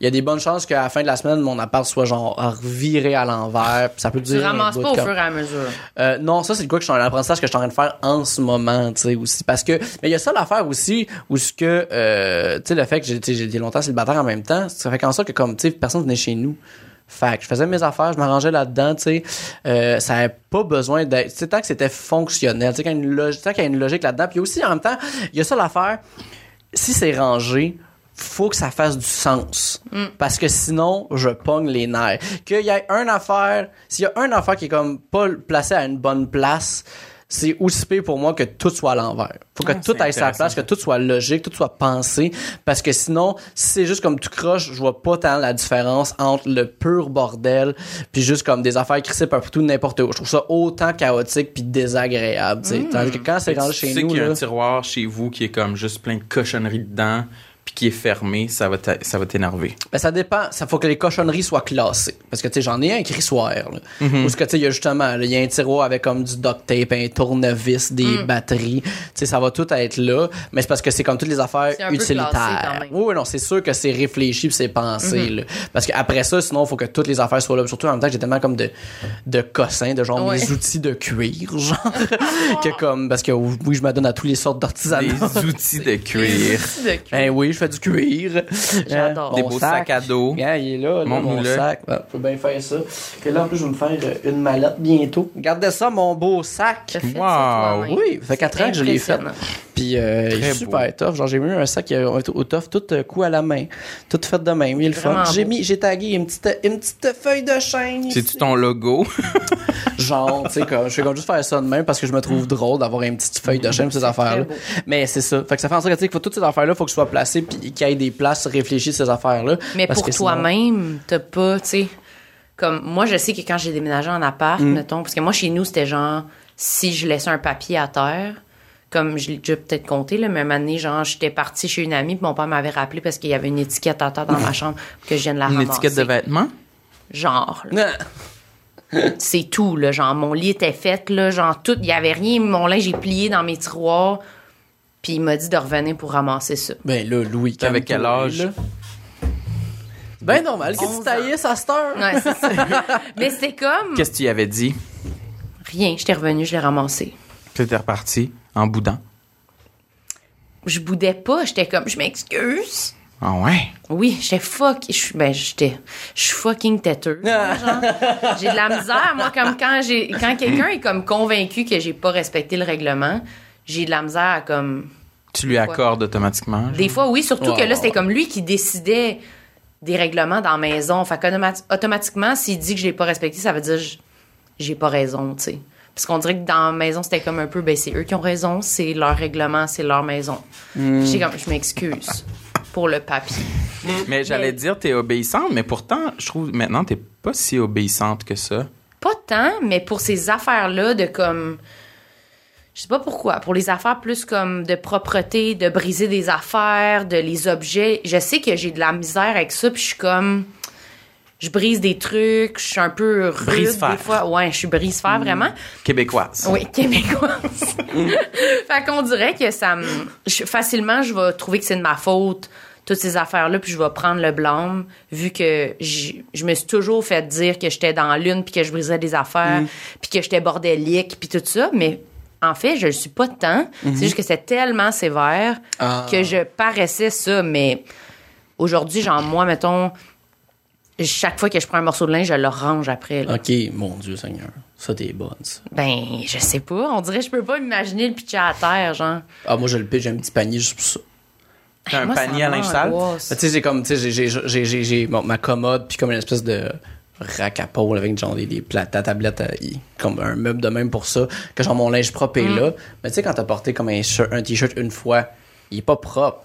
Il y a des bonnes chances qu'à la fin de la semaine, mon appart soit genre reviré à l'envers. Ça peut Tu durer un ramasses pas au fur et à mesure. Euh, non, ça c'est quoi que je suis en apprentissage que je suis en train de faire en ce moment, tu sais aussi parce que mais il y a ça l'affaire aussi où ce que euh, tu sais le fait que tu j'ai été longtemps célibataire en même temps, ça fait qu'en sorte que comme tu sais personne venait chez nous. Fait que je faisais mes affaires, je m'arrangeais là-dedans, tu sais. Euh, ça avait pas besoin d'être. Tu sais, tant que c'était fonctionnel, tu sais, qu'il y a une logique, qu'il y a une logique là-dedans. Puis aussi, en même temps, il y a ça l'affaire. Si c'est rangé, faut que ça fasse du sens. Parce que sinon, je pogne les nerfs. Qu'il y ait une affaire, s'il y a une affaire qui est comme pas placée à une bonne place, c'est aussi pire pour moi que tout soit à l'envers. Faut que Ah, tout aille sa place, que tout soit logique, tout soit pensé. Parce que sinon, si c'est juste comme tout croche, je vois pas tant la différence entre le pur bordel puis juste comme des affaires crissées partout n'importe où. Je trouve ça autant chaotique puis désagréable, tu sais. Tandis que quand c'est Tu sais chez nous, qu'il y a là, un tiroir chez vous qui est comme juste plein de cochonneries dedans, puis qui est fermé, ça va t'a- ça va t'énerver. Ben, ça dépend. Ça faut que les cochonneries soient classées. Parce que, tu sais, j'en ai un crissoir, là. Mhm. Où ce que, tu sais, il y a justement, là, il y a un tiroir avec comme du duct tape, un tournevis, des Mm. batteries. Tu sais, ça va tout être là. Mais c'est parce que c'est comme toutes les affaires utilitaires. quand même. Oui, oui, non, c'est sûr que c'est réfléchi c'est pensé, Mhm. là. Parce qu'après ça, sinon, il faut que toutes les affaires soient là. Surtout en même temps que j'ai tellement comme de, de cossins, de genre Ouais. des outils de cuir, genre. [LAUGHS] que comme, parce que oui, je m'adonne à toutes les sortes d'artisanat. Des outils de [LAUGHS] cuir. Ben oui, je fais du cuir. [LAUGHS] J'adore. Des mon beaux sacs à dos. Regarde, il est là, là mon Montre-nous-le. sac. Ouais, je peux bien faire ça. Que là, en plus, je vais me faire euh, une mallette bientôt. Regardez ça, mon beau sac. Wow. Oui, ça fait quatre ans que je l'ai fait. Puis euh, il est Très super tough. Genre, j'ai mis un sac euh, au au tough, tout euh, coup à la main, tout fait de même. Il est le fun. J'ai mis, j'ai tagué une petite, une petite feuille de chaîne. C'est-tu ton logo? [LAUGHS] Genre, tu sais, comme, je fais comme juste faire ça de même parce que je me trouve drôle d'avoir une petite feuille de chaîne pour ces affaires-là. Mais c'est ça. Fait que ça fait en sorte que, tu sais, qu'il faut toutes ces affaires-là, faut que je sois placé puis qu'il y ait des places réfléchies ces affaires-là. Mais Parce pour toi-même, t'as pas, tu sais, comme moi, je sais que quand j'ai déménagé en appart, Mm. mettons, parce que moi, chez nous, c'était genre, si je laissais un papier à terre, comme je l'ai déjà peut-être compté, là, mais un moment donné, genre, j'étais partie chez une amie, puis mon père m'avait rappelé parce qu'il y avait une étiquette à terre dans ma chambre, que je viens de la Une ramasser. étiquette de vêtements? Genre, là. Non. [LAUGHS] c'est tout, là. Genre, mon lit était fait, là. Genre, tout, il y avait rien. Mon linge est plié dans mes tiroirs. Puis il m'a dit de revenir pour ramasser ça. Ben là, Louis, Avec quel âge? là. Ben normal, que 11 tu taillais à cette heure. Ouais, c'est ça. [LAUGHS] Mais c'est comme. Qu'est-ce que tu y avais dit? Rien. J'étais revenue, je l'ai ramassé. Tu étais reparti en boudant. Je boudais pas. J'étais comme, je m'excuse. Ah ouais? Oui, j'étais fuck. Je suis, ben, j'étais. Je suis fucking têteuse. [LAUGHS] J'ai de la misère, moi, comme quand j'ai, quand quelqu'un est comme convaincu que j'ai pas respecté le règlement, j'ai de la misère à comme. Tu lui accordes automatiquement. genre? Des fois, oui, surtout que là, c'était comme lui qui décidait des règlements dans la maison. Fait qu'automatiquement, s'il dit que je l'ai pas respecté, ça veut dire j'ai pas raison, tu sais. Parce qu'on dirait que dans la maison, c'était comme un peu, ben, c'est eux qui ont raison, c'est leur règlement, c'est leur maison. Comme, je m'excuse pour le papier. Mais j'allais dire t'es obéissante, mais pourtant, je trouve maintenant t'es pas si obéissante que ça. Pas tant, mais pour ces affaires-là de comme. Je sais pas pourquoi. Pour les affaires plus comme de propreté, de briser des affaires, de les objets. Je sais que j'ai de la misère avec ça, puis je suis comme. Je brise des trucs, je suis un peu rude des fois. Ouais, je suis brise-fer vraiment. Québécoise. Oui, québécoise. [LAUGHS] fait qu'on dirait que ça me. je- facilement, je vais trouver que c'est de ma faute, toutes ces affaires-là, puis je vais prendre le blâme, vu que je me suis toujours fait dire que j'étais dans l'une, puis que je brisais des affaires, puis que j'étais bordélique, puis tout ça. Mais en fait, je le suis pas tant. C'est juste que c'est tellement sévère Ah. que je paraissais ça. Mais aujourd'hui, genre, moi, mettons. Chaque fois que je prends un morceau de linge, je le range après. là. Ok, mon Dieu Seigneur. Ça, t'es bonne, ça. Ben, je sais pas. On dirait que je peux pas m'imaginer le pitcher à terre, genre. Ah, moi, je le pitch, j'ai un petit panier juste pour ça. T'as un Moi, panier à linge sale? tu sais, j'ai comme, tu sais, j'ai, j'ai, j'ai, j'ai, j'ai bon, ma commode, puis comme une espèce de rack à pôle avec genre des, des plates à tablette, à- y- comme un meuble de même pour ça, que genre mon linge propre est là. Mais tu sais, quand t'as porté comme un, shirt- un t-shirt une fois, il est pas propre.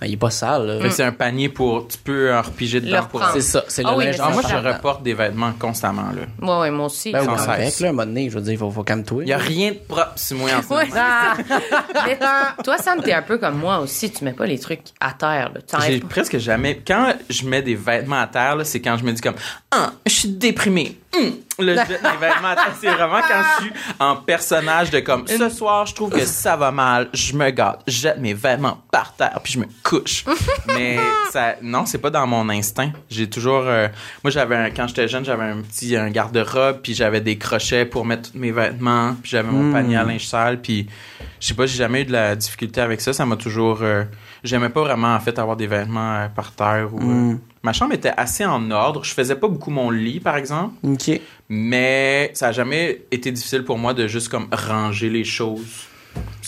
Ben, il est pas sale, là. Fait que c'est un panier pour. Tu peux en repiger dedans Le pour. reprendre. C'est ça, c'est le Ah oui, linge mais Ah, moi, je reporte des vêtements constamment, là. Ouais, ouais, moi aussi. Ben, Sans oui, cesse. correct, là, à un moment donné, je veux dire, il faut, faut calme-toi. Il y a rien de propre sur moi en ce Ouais. moment. Ah. [LAUGHS] Mais toi, Sam, t'es un peu comme moi aussi. Tu mets pas les trucs à terre. Là. J'ai presque jamais. Quand je mets des vêtements à terre, là, c'est quand je me dis comme Ah, je suis déprimé. Hum, Le je jette mes vêtements. C'est vraiment quand je suis en personnage de comme ce soir, je trouve que [LAUGHS] ça va mal, je me gâte, je jette mes vêtements par terre, puis je me couche. [LAUGHS] Mais ça, non, c'est pas dans mon instinct. J'ai toujours. euh, moi, j'avais un- quand j'étais jeune, j'avais un petit un garde-robe, puis j'avais des crochets pour mettre tous mes vêtements, puis j'avais mon panier à linge sale, puis je sais pas, j'ai jamais eu de la difficulté avec ça. Ça m'a toujours. euh, J'aimais pas vraiment, en fait, avoir des vêtements euh, par terre. Ou, euh, Ma chambre était assez en ordre. Je faisais pas beaucoup mon lit, par exemple. Ok. Mais ça a jamais été difficile pour moi de juste comme ranger les choses.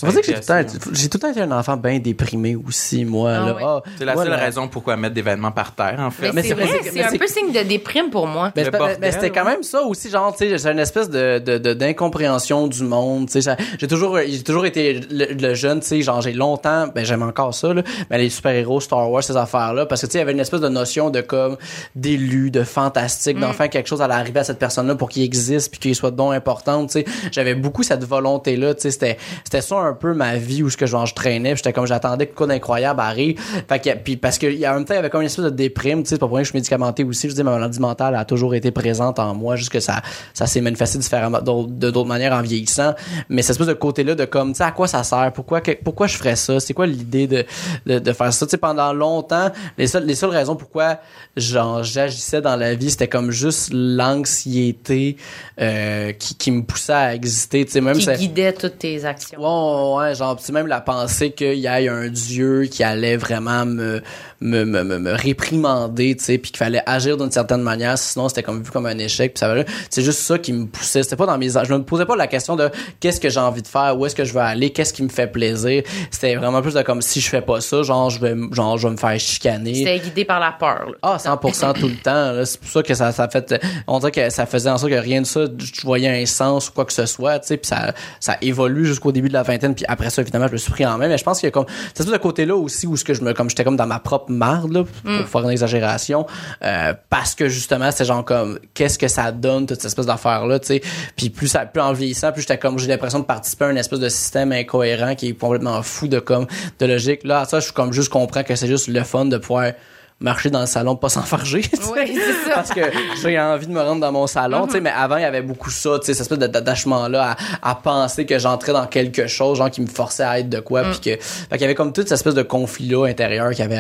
On va dire que j'ai tout, Ça a le été temps, assez- j'ai tout le temps été un enfant bien déprimé aussi, moi. Ah ouais. Ah, C'est la voilà. seule raison pourquoi mettre des vêtements par terre, en fait. Mais, Mais c'est c'est- c'est c'est- un c'est- peu signe de déprime pour moi. Mais, c'est c'était quand même ça aussi, genre, tu sais, c'est une espèce de, de, de- d'incompréhension du monde, tu sais. ça- J'ai toujours, j'ai toujours été le, le jeune, tu sais, genre, j'ai longtemps, ben, j'aime encore ça, là, mais les super-héros, Star Wars, ces affaires-là, parce que, tu sais, il y avait une espèce de notion de, comme, d'élu, de fantastique, Mm. d'enfin quelque chose allait arriver à cette personne-là pour qu'il existe puis qu'il soit donc important, tu sais. J'avais beaucoup cette volonté-là, tu sais, c'était, c'était ça un peu ma vie où ce que genre, je traînais, j'étais comme, j'attendais que quoi d'incroyable arrive. Fait que, puis parce que, il y a en même temps, il y avait comme une espèce de déprime, tu sais, c'est pas pour rien que je suis médicamenté aussi, je dis, ma maladie mentale a toujours été présente en moi, juste que ça, ça s'est manifesté différemment, de d'autres manières en vieillissant. Mais cette espèce de côté-là de comme, tu sais, à quoi ça sert? Pourquoi, que- pourquoi je ferais ça? C'est quoi l'idée de, de, de faire ça? Tu sais, pendant longtemps, les seules, les seules raisons pourquoi, genre, j'agissais dans la vie, c'était comme juste l'anxiété, euh, qui, qui me poussait à exister, tu sais, même Qui ça- guidait toutes tes actions. Ouais, genre, pis même la pensée qu'il y ait un dieu qui allait vraiment me, me, me, me, me réprimander, tu sais, puis qu'il fallait agir d'une certaine manière, sinon c'était comme vu comme un échec, puis ça va c'est juste ça qui me poussait. C'était pas dans mes, je me posais pas la question de qu'est-ce que j'ai envie de faire, où est-ce que je veux aller, qu'est-ce qui me fait plaisir. C'était vraiment plus de comme si je fais pas ça, genre, je vais, genre, je vais me faire chicaner. C'était guidé par la peur. là. Ah, 100% tout le temps. C'est pour ça que ça, ça fait, on dirait que ça faisait en sorte que rien de ça, je voyais un sens ou quoi que ce soit, tu sais, puis ça, ça évolue jusqu'au début de la vingtaine, puis après ça, évidemment, je me suis pris en main. Mais je pense qu'il y a comme, c'est ce côté-là aussi où ce que je me, comme j'étais comme dans ma propre marde, là, pour faire une exagération, euh, parce que justement, c'est genre comme, qu'est-ce que ça donne toute cette espèce d'affaire là, tu sais. Puis plus ça, plus en vieillissant, plus j'étais comme, j'ai l'impression de participer à une espèce de système incohérent qui est complètement fou de comme, de logique. Là, ça, je suis comme juste comprends que c'est juste le fun de pouvoir marcher dans le salon pas s'enfarger. [LAUGHS] Oui, c'est ça. parce que j'ai envie de me rendre dans mon salon tu sais. Mais avant il y avait beaucoup ça tu sais cette espèce de- d'attachement là à, à penser que j'entrais dans quelque chose genre qui me forçait à être de quoi puis que fait qu'il y avait comme toute cette espèce de conflit là intérieur qui avait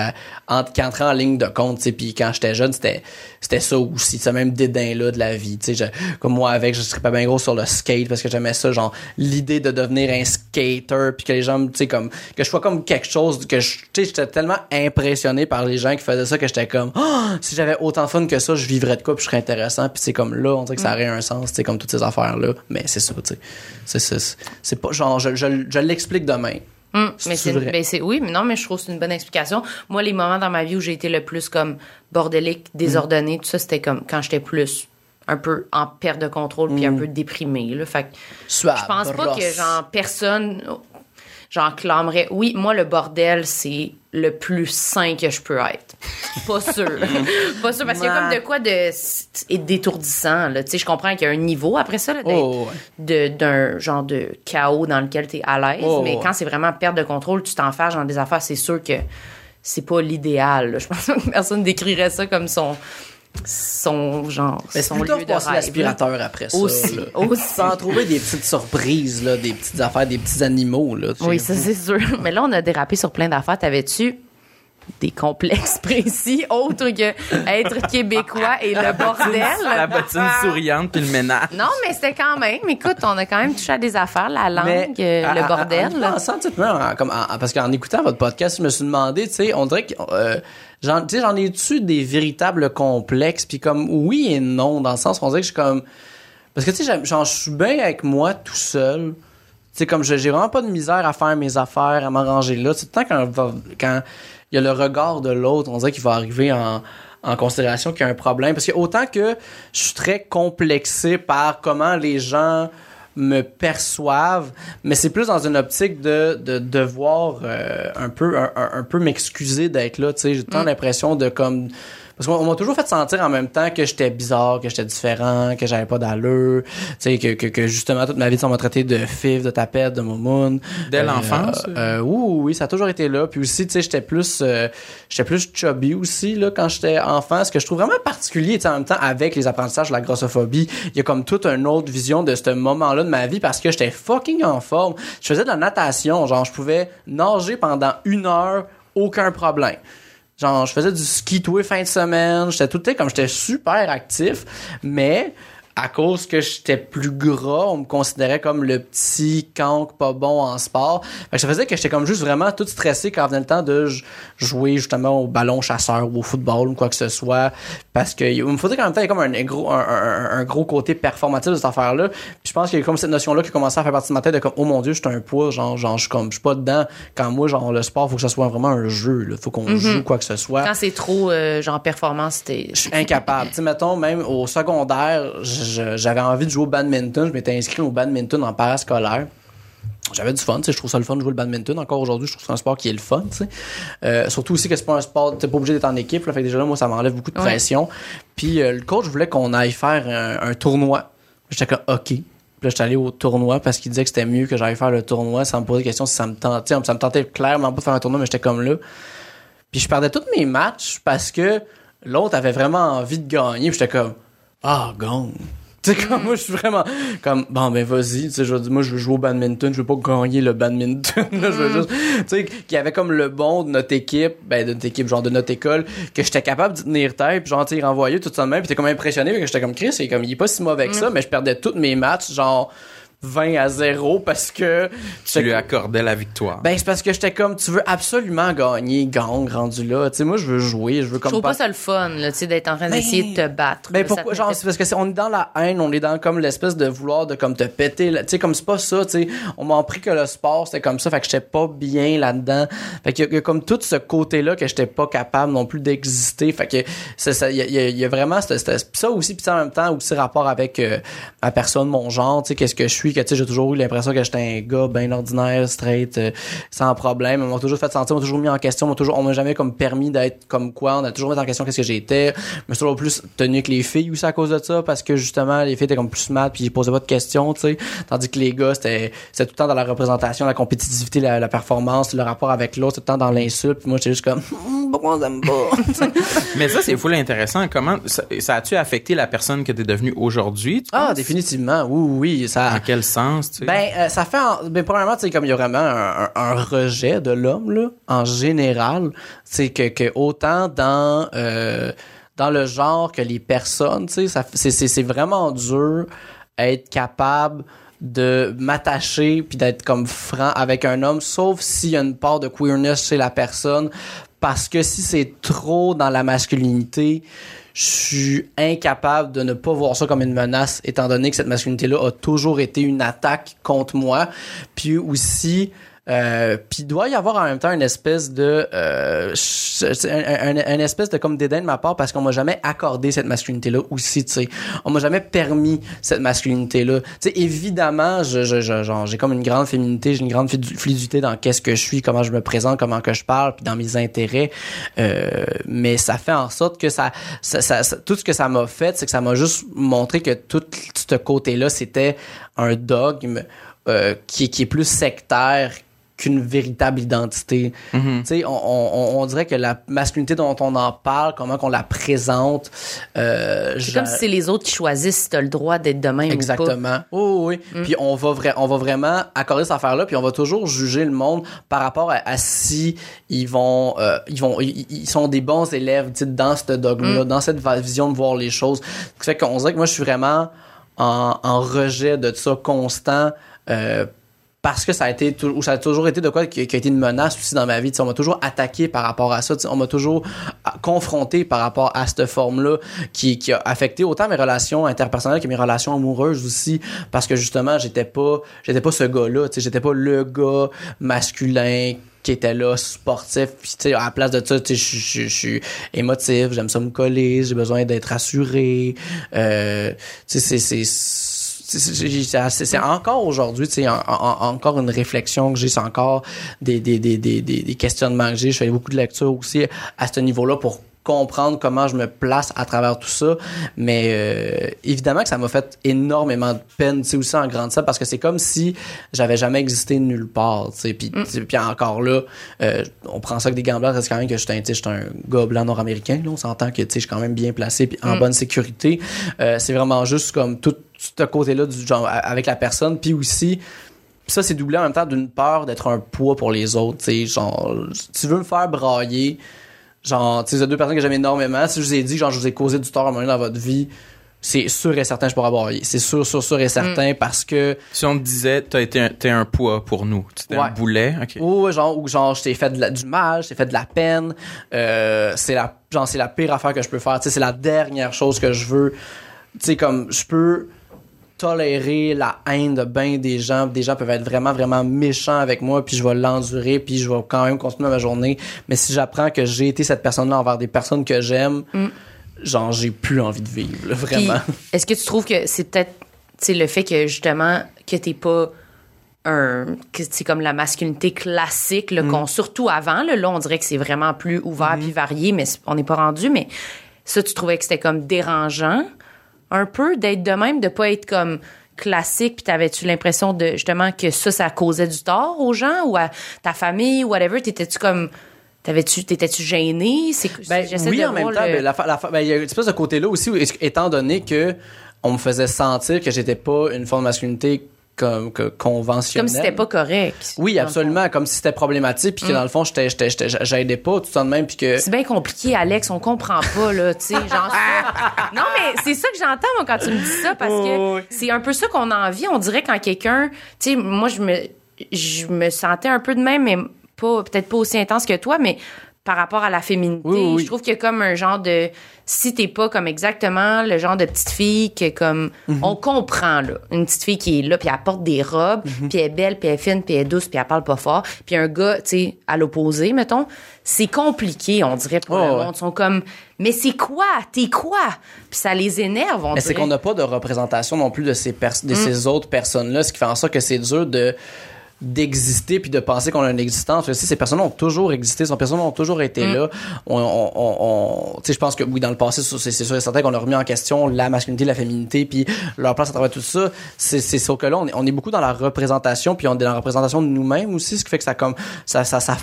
qui entrait en ligne de compte tu sais. Puis quand j'étais jeune c'était c'était ça aussi ce même dédain là de la vie tu sais. Je- comme moi avec je serais pas bien gros sur le skate parce que j'aimais ça genre l'idée de devenir un skater puis que les gens tu sais comme que je sois comme quelque chose que je tu sais j'étais tellement impressionné par les gens qui faisaient ça que j'étais comme Ah, si j'avais autant de fun que ça je vivrais de quoi puis je serais intéressant. Puis c'est comme là on dirait que ça aurait un sens sais comme toutes ces affaires là mais c'est ça tu sais. C'est c'est c'est pas genre je, je, je l'explique demain. Hum, mais C'est c'est, vrai? ben c'est, oui, mais non, mais je trouve que c'est une bonne explication. Moi, les moments dans ma vie où j'ai été le plus comme bordélique, désordonné, tout ça, c'était comme quand j'étais plus un peu en perte de contrôle puis un peu déprimée, là. Fait que je pense pas que, genre, personne, j'en clamerais. Oui, moi, le bordel, c'est le plus sain que je peux être. Pas sûr. [LAUGHS] [LAUGHS] pas sûr, parce qu'il y a comme de quoi de et d'étourdissant, là. Tu sais, je comprends qu'il y a un niveau après ça, là, Oh, ouais. de d'un genre de chaos dans lequel tu es à l'aise Oh, mais ouais. quand c'est vraiment perte de contrôle tu t'enfarges dans des affaires c'est sûr que c'est pas l'idéal je pense que personne décrirait ça comme son son genre mais son lieu de rêve l'aspirateur après ça Aussi, là. aussi. [LAUGHS] sans trouver des petites surprises là des petites affaires des petits animaux là oui ça c'est sûr [LAUGHS] mais là on a dérapé sur plein d'affaires t'avais-tu des complexes [LAUGHS] précis autres que être québécois et le bordel La bottine souriante puis le ménage. non mais c'était quand même écoute on a quand même touché à des affaires la langue Mais, euh, le à- bordel En, en pensant, en- comme, en- parce qu'en écoutant votre podcast, je me suis demandé, tu sais, on dirait que euh, j'en, tu sais, j'en ai-tu des véritables complexes, puis comme oui et non, dans le sens où on dirait que je suis comme, parce que tu sais, j'aime- genre, je suis bien avec moi tout seul. Tu sais, comme je- j'ai vraiment pas de misère à faire mes affaires, à m'arranger là. C'est temps quand quand il y a le regard de l'autre, on dirait qu'il va arriver en en considération qu'il y a un problème. Parce que autant que je suis très complexé par comment les gens me perçoivent, mais c'est plus dans une optique de, de devoir euh, un peu un, peu m'excuser d'être là, tu sais, j'ai tant l'impression de comme parce qu'on on m'a toujours fait sentir en même temps que j'étais bizarre, que j'étais différent, que j'avais pas d'allure, tu sais que, que, que justement toute ma vie on m'a traité de fif, de tapette, de momoun. Dès l'enfance? Euh, oui, oui, oui, ça a toujours été là. Puis aussi, tu sais, j'étais plus, euh, j'étais plus chubby aussi là quand j'étais enfant. Ce que je trouve vraiment particulier, tu sais, en même temps avec les apprentissages de la grossophobie, il y a comme toute une autre vision de ce moment-là de ma vie parce que j'étais fucking en forme. Je faisais de la natation, genre je pouvais nager pendant une heure, aucun problème. Genre, je faisais du ski tous les fins de semaine. J'étais tout le temps comme j'étais super actif, mais à cause que j'étais plus gras, on me considérait comme le petit canc pas bon en sport. Fait que ça faisait que j'étais comme juste vraiment tout stressé quand venait le temps de jouer justement au ballon chasseur ou au football ou quoi que ce soit. Parce que il me faudrait qu'en même temps, il y ait comme un gros, un, un- un gros côté performatif de cette affaire-là. Puis je pense qu'il y a comme cette notion-là qui commençait à faire partie de ma tête de comme, oh mon dieu, je suis un poids, genre, genre, je suis comme, je suis pas dedans. Quand moi, genre, le sport, faut que ça soit vraiment un jeu, là. Faut qu'on joue quoi que ce soit Quand c'est trop, euh, genre, performance, c'était. je suis incapable. tu sais, mettons, même au secondaire, je- j'avais envie de jouer au badminton. Je m'étais inscrit au badminton en parascolaire. J'avais du fun, tu sais, je trouve ça le fun de jouer le badminton. Encore aujourd'hui, je trouve c'est un sport qui est le fun. Euh, surtout aussi que c'est pas un sport, t'es pas obligé d'être en équipe, là, fait que déjà là, moi, ça m'enlève beaucoup de Ouais. pression. Puis euh, le coach voulait qu'on aille faire un, un tournoi. J'étais comme, OK. Puis là, j'étais allé au tournoi parce qu'il disait que c'était mieux que j'aille faire le tournoi sans me poser des questions si ça me tentait. Ça me tentait clairement pas de faire un tournoi, mais j'étais comme là. Puis je perdais tous mes matchs parce que l'autre avait vraiment envie de gagner. Puis j'étais comme, ah, gagne. [LAUGHS] Tu sais, comme moi, je suis vraiment comme, bon, ben, vas-y. Tu sais, je veux dire, moi, je veux jouer au badminton. Je veux pas gagner le badminton. [LAUGHS] là, je veux juste, tu sais, qu'il y avait comme le bon de notre équipe, ben, de notre équipe, genre de notre école, que j'étais capable d'y tenir tête. Puis genre, tu sais, il renvoyait tout ça de même. Puis t'es comme impressionné. Que j'étais comme, Chris, c'est comme, il est pas si mauvais que ça. Mais je perdais tous mes matchs, genre, 20 à 0 parce que Tu lui accordais la victoire. ben c'est parce que j'étais comme tu veux absolument gagner gang rendu là tu sais moi je veux jouer je veux Je comme trouve pas ça le fun, là, tu sais, d'être en train d'essayer de te battre. ben pourquoi genre c'est parce que c'est on est dans la haine on est dans comme l'espèce de vouloir de comme te péter là. tu sais comme c'est pas ça tu sais on m'a appris que le sport c'était comme ça fait que j'étais pas bien là-dedans fait qu'il y a- il y, a comme tout ce côté là que j'étais pas capable non plus d'exister fait que c'est ça il y a, y y vraiment ça aussi puis ça, en même temps aussi rapport avec euh, ma personne mon genre tu sais qu'est-ce que je suis que tu sais j'ai toujours eu l'impression que j'étais un gars bien ordinaire straight euh, sans problème. On m'a toujours fait sentir on m'a toujours mis en question on m'a toujours on m'a jamais comme permis d'être comme quoi on a toujours mis en question qu'est-ce que j'étais. Je me suis toujours plus tenu avec les filles aussi à cause de ça parce que justement les filles étaient comme plus smart puis ils posaient pas de questions tu sais. Tandis que les gars c'était c'était tout le temps dans la représentation la compétitivité la, la performance le rapport avec l'autre tout le temps dans l'insulte puis moi j'étais juste comme Hum, pourquoi on pas? [LAUGHS] Mais ça, c'est full intéressant. Comment ça, ça a-tu affecté la personne que t'es devenue aujourd'hui? tu ah définitivement. Oui oui ça quel sens, tu sais? Ben, euh, ça fait. En, ben, premièrement, tu sais, comme il y a vraiment un, rejet de l'homme, là, en général, c'est que, que autant dans. euh, dans le genre que les personnes, tu sais, c'est- vraiment dur être capable de m'attacher puis d'être comme franc avec un homme, sauf s'il y a une part de queerness chez la personne, parce que si c'est trop dans la masculinité, je suis incapable de ne pas voir ça comme une menace, étant donné que cette masculinité-là a toujours été une attaque contre moi. Puis aussi, euh, puis doit y avoir en même temps une espèce de euh, un, espèce de comme dédain de ma part parce qu'on m'a jamais accordé cette masculinité là aussi tu sais. On m'a jamais permis cette masculinité là tu sais évidemment je, je, genre j'ai comme une grande féminité j'ai une grande flu- fluidité dans qu'est-ce que je suis comment je me présente comment que je parle puis dans mes intérêts. Euh, mais ça fait en sorte que ça, ça, ça- tout ce que ça m'a fait c'est que ça m'a juste montré que tout ce côté là c'était un dogme euh, qui est plus sectaire qu'une véritable identité. Tu sais, on, on, on dirait que la masculinité dont on en parle, comment qu'on la présente, euh, C'est je- comme si c'est les autres qui choisissent si t'as le droit d'être de même ou pas. Exactement. Oh, oui. Puis on va vrai, on va vraiment accorder cette affaire-là, puis on va toujours juger le monde par rapport à, à si ils vont, euh, ils vont, ils, ils sont des bons élèves, tu sais, dans ce dogme-là, dans cette vision de voir les choses. Ce qui fait qu'on dirait que moi, je suis vraiment en, en rejet de ça constant. Euh, parce que ça a été ou ça a toujours été de quoi qui, a été une menace aussi dans ma vie. On m'a toujours attaqué par rapport à ça. On m'a toujours ah, confronté par rapport à cette forme-là qui, qui a affecté autant mes relations interpersonnelles que mes relations amoureuses aussi. Parce que justement, j'étais pas j'étais pas ce gars-là. J'étais pas le gars masculin qui était là, sportif. Puis, tu sais, à la place de ça, je suis émotif, j'aime ça me coller, j'ai besoin d'être rassuré. Euh, tu sais, c'est- c'est c'est- c'est c'est- c'est encore aujourd'hui, sais, en- en- encore une réflexion que j'ai, c'est encore des, des, des, des, des questionnements que j'ai. Je fais beaucoup de lectures aussi à ce niveau-là pour comprendre comment je me place à travers tout ça. Mais euh, évidemment que ça m'a fait énormément de peine, tu sais, aussi en grandissant, parce que c'est comme si j'avais jamais existé nulle part, tu sais. Puis, sais, puis encore là, euh, on prend ça avec des blancs, c'est quand même que je suis un, tu sais, je suis un gars blanc nord-américain, là, on s'entend que, tu sais, je suis quand même bien placé puis en bonne sécurité. Euh, c'est vraiment juste comme tout ce côté-là du genre avec la personne, puis aussi ça, c'est doublé en même temps d'une peur d'être un poids pour les autres. Tu sais, genre, tu veux me faire brailler, genre, tu sais, deux personnes que j'aime énormément. Si je vous ai dit, genre, je vous ai causé du tort à un moment donné dans votre vie, c'est sûr et certain, je pourrais brailler. C'est sûr, sûr, sûr et certain parce que, Si on te disait, t'as été un, t'es un poids pour nous. T'étais un boulet. OK. ou genre, ou genre, je t'ai fait de la- du mal, je t'ai fait de la peine, euh, c'est la, genre, c'est la pire affaire que je peux faire. Tu sais, c'est la dernière chose que je veux. Tu sais, comme, je peux tolérer la haine de bien des gens. Des gens peuvent être vraiment, vraiment méchants avec moi, puis je vais l'endurer, puis je vais quand même continuer ma journée. Mais si j'apprends que j'ai été cette personne-là envers des personnes que j'aime, genre, j'ai plus envie de vivre, là, vraiment. Est-ce que tu trouves que c'est peut-être le fait que justement que t'es pas un que c'est comme la masculinité classique là, qu'on surtout avant là, là on dirait que c'est vraiment plus ouvert puis varié mais on n'est pas rendu mais ça tu trouvais que c'était comme dérangeant? Un peu d'être de même de pas être comme classique puis t'avais-tu l'impression de justement que ça ça causait du tort aux gens ou à ta famille whatever? T'étais-tu comme t'avais-tu t'étais-tu gêné? C'est Ben, oui, de en même temps, le- ben, ben, il y a une espèce de côté-là aussi, où, étant donné que on me faisait sentir que j'étais pas une forme de masculinité comme que conventionnelle. Comme si c'était pas correct. Oui, absolument, comme si c'était problématique puis que dans le fond j'étais j'étais j'aidais pas tout ça de même puis que C'est bien compliqué, Alex. On comprend pas, là, tu sais. Genre ça. [LAUGHS] Non, mais c'est ça que j'entends, moi, quand tu me dis ça, parce que c'est un peu ça qu'on a envie. On dirait quand quelqu'un, tu sais, moi, je me, je me sentais un peu de même, mais pas, peut-être pas aussi intense que toi, mais par rapport à la féminité, Oui, oui, oui. je trouve qu'il y a comme un genre de, si t'es pas comme exactement le genre de petite fille que comme, Mhm. on comprend, là. Une petite fille qui est là, puis elle porte des robes, Mhm. puis elle est belle, puis elle est fine, puis elle est douce, puis elle parle pas fort. Puis un gars, tu sais, à l'opposé, mettons, c'est compliqué, on dirait, pour Oh, le ouais. monde. Ils sont comme, mais c'est quoi? T'es quoi? Puis ça les énerve, on Mais c'est qu'on n'a pas de représentation non plus de ces pers- Mm. de ces autres personnes-là, ce qui fait en sorte que c'est dur de d'exister puis de penser qu'on a une existence. Parce que ces personnes ont toujours existé, ces personnes ont toujours été Mm. là. On, on, on, on- tu sais, je pense que oui, dans le passé, c'est sûr et certain qu'on a remis en question la masculinité, la féminité, puis leur place à travers tout ça. C'est c'est sûr que là, on est, on est beaucoup dans la représentation, puis on est dans la représentation de nous-mêmes aussi, ce qui fait que ça comme ça ça ça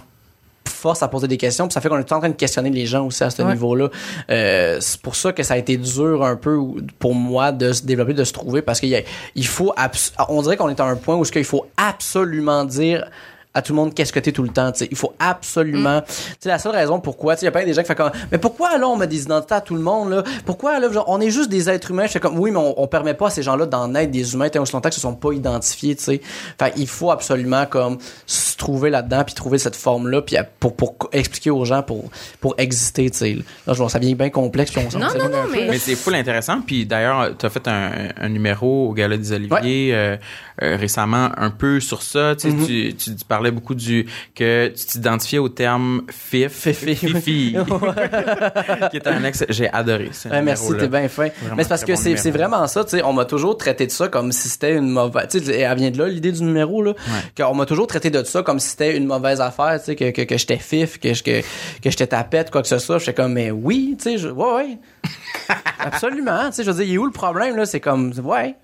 force à poser des questions puis ça fait qu'on est tout en train de questionner les gens aussi à ce Ouais. niveau-là euh, c'est pour ça que ça a été dur un peu pour moi de se développer de se trouver parce qu'il il faut abs- on dirait qu'on est à un point où ce qu'il faut absolument dire à tout le monde qu'est-ce que t'es tout le temps tu sais il faut absolument tu sais la seule raison pourquoi tu sais il y a plein des gens qui font comme mais pourquoi là on met des identités à tout le monde là? Pourquoi là genre, on est juste des êtres humains? Je fais comme oui mais on, on permet pas à ces gens-là d'en être des humains tant aussi longtemps qu'ils se sont pas identifiés tu sais fait il faut absolument comme se trouver là-dedans puis trouver cette forme là puis pour pour expliquer aux gens pour pour exister tu sais là je vois ça devient bien complexe puis on s'en Non, non, non, mais-. Mais c'est full intéressant. Puis d'ailleurs, tu as fait un, un numéro au Gala des Oliviers euh, euh, récemment un peu sur ça. Tu, sais, Mm-hmm. tu, tu, tu parlais beaucoup du que tu t'identifiais au terme fif, Fifi. [LAUGHS] fifi, [LAUGHS] qui est un ex. J'ai adoré ce Ouais, merci, t'es bien fin. Mais c'est parce que bon c'est vraiment ça, tu sais, on m'a toujours traité de ça comme si c'était une mauvaise, tu sais, elle vient de là l'idée du numéro là, qu'on m'a toujours traité de ça comme si c'était une mauvaise affaire, tu sais, que que, que j'étais fif, que que que j'étais tapette, quoi que ce soit. J'étais comme mais oui, tu sais, je- ouais ouais. [LAUGHS] Absolument, tu sais, je veux dire, il est où le problème là? C'est comme, ouais,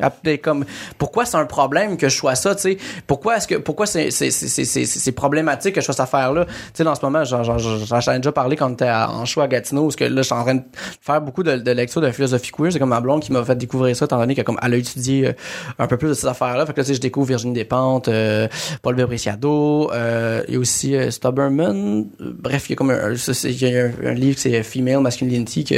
comme, pourquoi c'est un problème que je sois ça, tu sais? Pourquoi est-ce que, pourquoi c'est c'est c'est c'est problématique que je fasse cette affaire là Tu sais, dans ce moment, j'en ai déjà parlé quand on était en show à Gatineau, parce que là, je suis en train de faire beaucoup de, de lectures de philosophie queer. C'est comme ma blonde qui m'a fait découvrir ça, étant donné qu'elle a étudié euh, un peu plus de ces affaires-là. Fait que là, tu sais, je découvre Virginie Despentes, euh, Paul Bebriciado, euh, il y a aussi euh, Stubberman. Euh, Bref, il y a comme un, il y a un, livre c'est Female Masculinity, que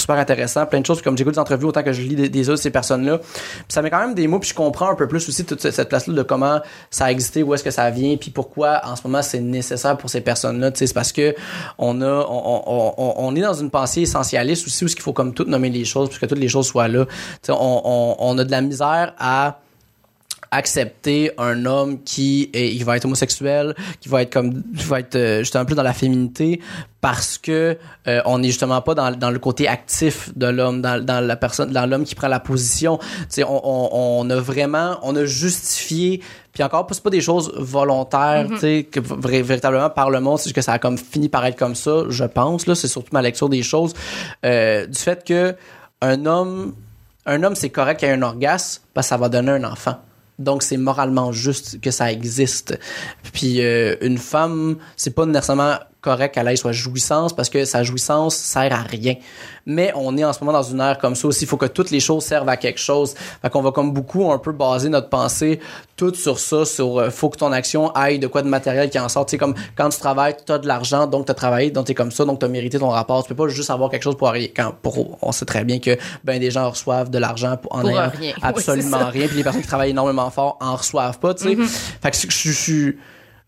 super intéressant, plein de choses. Comme j'écoute des entrevues autant que je lis des, autres ces personnes-là, ça met quand même des mots, puis je comprends un peu plus aussi toute cette- place-là de comment ça a existé, où est-ce que ça vient, puis pourquoi en ce moment c'est nécessaire pour ces personnes-là. C'est parce que on a, on, on, on, on est dans une pensée essentialiste aussi où qu'il faut comme tout nommer les choses, puis que toutes les choses soient là. On, on, on a de la misère à accepter un homme qui est, il va être homosexuel, qui va être comme, qui va être euh, justement plus dans la féminité, parce que euh, on est justement pas dans, dans le côté actif de l'homme, dans, dans la personne, dans l'homme qui prend la position. Tu sais, on, on, on a vraiment, on a justifié. Puis encore, c'est pas des choses volontaires, tu sais, que véritablement par le monde, c'est que ça a comme fini par être comme ça, je pense. Là, c'est surtout ma lecture des choses, euh, du fait que un homme, un homme, c'est correct qu'il ait un orgasme parce que ça va donner un enfant. Donc c'est moralement juste que ça existe. Puis euh, une femme, c'est pas nécessairement correct qu'elle ait soit jouissance parce que sa jouissance sert à rien. Mais on est en ce moment dans une ère comme ça aussi, il faut que toutes les choses servent à quelque chose. Fait qu'on va comme beaucoup un peu baser notre pensée tout sur ça, sur euh, faut que ton action aille de quoi de matériel qui en sort. Tu sais comme quand tu travailles, tu as de l'argent, donc tu as travaillé, donc tu es comme ça, donc tu as mérité ton rapport. Tu peux pas juste avoir quelque chose pour rien. Quand pour on sait très bien que ben des gens reçoivent de l'argent pour en Pour ayant rien. [LAUGHS] Oui, absolument ça. rien puis les personnes qui travaillent énormément fort en reçoivent pas tu sais fait que je je-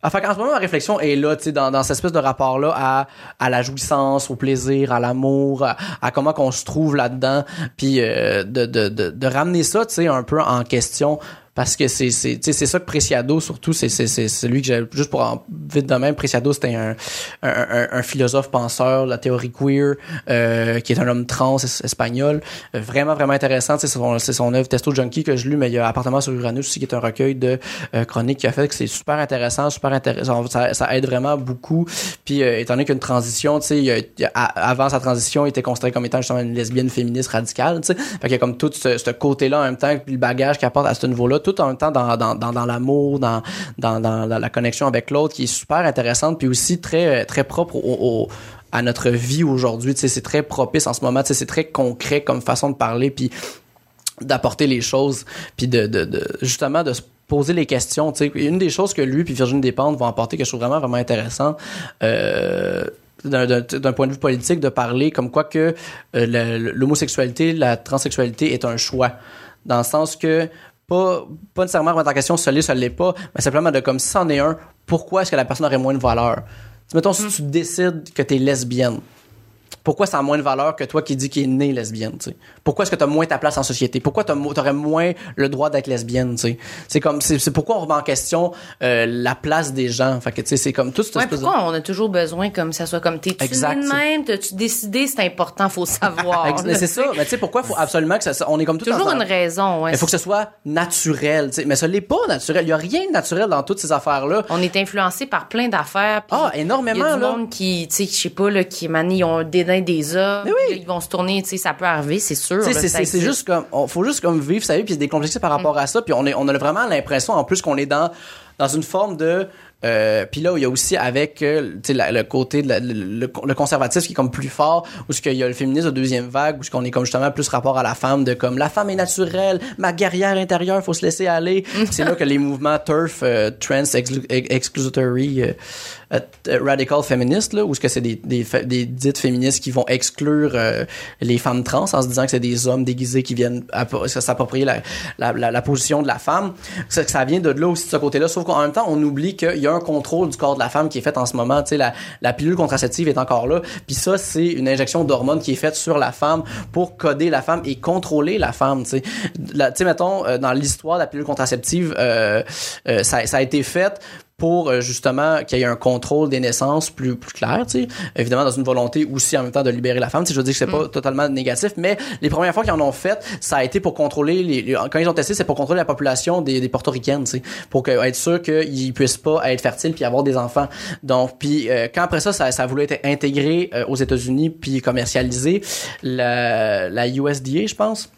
suis Enfin, en ce moment, ma réflexion est là, tu sais, dans, dans cette espèce de rapport-là à, à la jouissance, au plaisir, à l'amour, à, à comment qu'on se trouve là-dedans, puis euh, de, de, de, de ramener ça, tu sais, un peu en question, parce que c'est c'est ça que Preciado surtout c'est c'est celui que j'ai juste pour en vite de même Preciado c'était un, un, un, un philosophe penseur la théorie queer euh, qui est un homme trans es- espagnol. Euh, vraiment vraiment intéressant c'est son c'est son œuvre Testo Junkie que je lu mais il y a appartement sur Uranus aussi qui est un recueil de euh, chroniques qu'il a fait que c'est super intéressant super intéressant. Ça, ça aide vraiment beaucoup. Puis euh, étant donné qu'une transition tu sais avant sa transition il était considéré comme étant justement une lesbienne féministe radicale tu sais. Fait qu'il y a comme tout ce, ce côté là en même temps puis le bagage qu'il apporte à ce niveau là en même temps dans dans dans, l'amour dans, dans dans la connexion avec l'autre qui est super intéressante puis aussi très très propre au, à notre vie aujourd'hui tu sais c'est très propice en ce moment tu sais c'est très concret comme façon de parler puis d'apporter les choses puis de, de, de justement de se poser les questions. tu sais. Une des choses que lui puis Virginie Despentes vont apporter que je trouve vraiment vraiment intéressant. Euh, d'un- point de vue politique de parler comme quoi que euh, l'homosexualité, la transsexualité est un choix dans le sens que pas, pas nécessairement remettre en question ça l'est, ça l'est pas, mais simplement de comme si c'en est un, pourquoi est-ce que la personne aurait moins de valeur? Mettons, si tu décides que tu es lesbienne, pourquoi ça a moins de valeur que toi qui dis qu'il est né lesbienne, tu sais? Pourquoi est-ce que tu as moins ta place en société? Pourquoi tu aurais moins le droit d'être lesbienne, tu sais? C'est comme, c'est c'est pourquoi on remet en question euh, la place des gens. Fait que, tu sais, c'est comme tout cette Ouais, de- pourquoi on a toujours besoin comme ça soit comme t'es-tu même, t'as-tu décidé, c'est important, faut [LAUGHS] savoir. C'est ça. Mais tu sais, pourquoi faut absolument que ça, ça- on est comme tout Toujours une raison, ouais. Il faut que ce soit naturel, tu sais. Mais ça l'est pas naturel. Il y a rien de naturel dans toutes ces affaires-là. On est influencé par plein d'affaires. Ah, Il y énormément, a du là. monde qui, tu sais, je sais pas, là, qui, ont un dédain des hommes. Mais oui. puis là, ils vont se tourner, tu sais, ça peut arriver, c'est sûr. C'est- juste comme, on, faut juste comme vivre sa vie puis se décomplexer par rapport à ça. Puis on est, on a vraiment l'impression en plus qu'on est dans, dans une forme de, euh, puis là, il y a aussi avec euh, la- le côté de la- le, le- le conservatisme qui est comme plus fort, où ce qu'il y a le féminisme de deuxième vague, où ce qu'on est comme justement plus rapport à la femme, de comme la femme est naturelle, ma guerrière intérieure, faut se laisser aller. [LAUGHS] C'est là que les mouvements turf, euh, trans exclu- exclusory, euh, radical féministes, là, où ce que c'est des, des, des dites féministes qui vont exclure euh, les femmes trans en se disant que c'est des hommes déguisés qui viennent s'approprier la, la, la, position de la femme. Ça, ça vient de là aussi de ce côté-là. Sauf qu'en même temps, on oublie qu'il y a un contrôle du corps de la femme qui est fait en ce moment. Tu sais, la, la pilule contraceptive est encore là. Puis ça, c'est une injection d'hormones qui est faite sur la femme pour coder la femme et contrôler la femme. Tu sais, mettons, euh, dans l'histoire de la pilule contraceptive, euh, euh, ça, ça a été fait pour euh, justement qu'il y ait un contrôle des naissances plus plus clair, tu sais. Évidemment dans une volonté aussi en même temps de libérer la femme, tu sais, je veux dire que c'est pas totalement négatif, mais les premières fois qu'ils en ont fait, ça a été pour contrôler les, les- quand ils ont testé, c'est pour contrôler la population des, des portoricaines, tu sais, pour que, être sûr qu'ils puissent pas être fertiles puis avoir des enfants. Donc puis euh, quand après ça, ça ça voulu être intégré euh, aux États-Unis puis commercialisé, la la USDA, je pense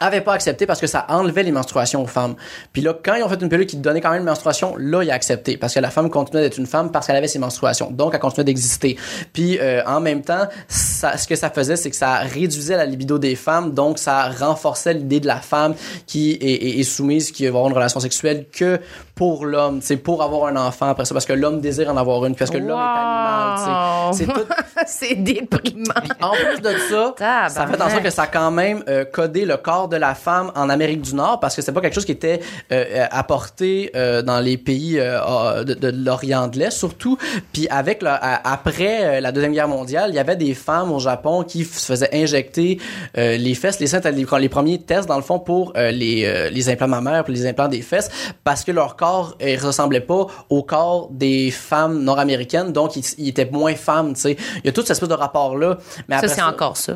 avait pas accepté parce que ça enlevait les menstruations aux femmes. Puis là, quand ils ont fait une pilule qui donnait quand même une menstruation, là, il a accepté parce que la femme continuait d'être une femme parce qu'elle avait ses menstruations. Donc, elle continuait d'exister. Puis, euh, en même temps, ce que ça faisait, c'est que ça réduisait la libido des femmes. Donc, ça renforçait l'idée de la femme qui est, est- est soumise, qui va avoir une relation sexuelle que pour l'homme. C'est pour avoir un enfant après ça parce que l'homme désire en avoir une parce que l'homme est animal. C'est tout, [LAUGHS] c'est déprimant. en plus de ça, ça fait en sorte que ça a quand même euh, codé le corps de la femme en Amérique du Nord parce que c'est pas quelque chose qui était euh, apporté euh, dans les pays euh, de, de l'Orient de l'Est surtout. Puis avec après la deuxième guerre mondiale, il y avait des femmes au Japon qui se faisaient injecter les fesses, les seins, les, les premiers tests dans le fond pour les les implants mammaires, pour les implants des fesses parce que leur corps euh, ressemblait pas au corps des femmes nord-américaines, donc ils, ils étaient moins femmes. Tu sais, il y a toute cette espèce de rapport là. Mais Ça, c'est encore ça.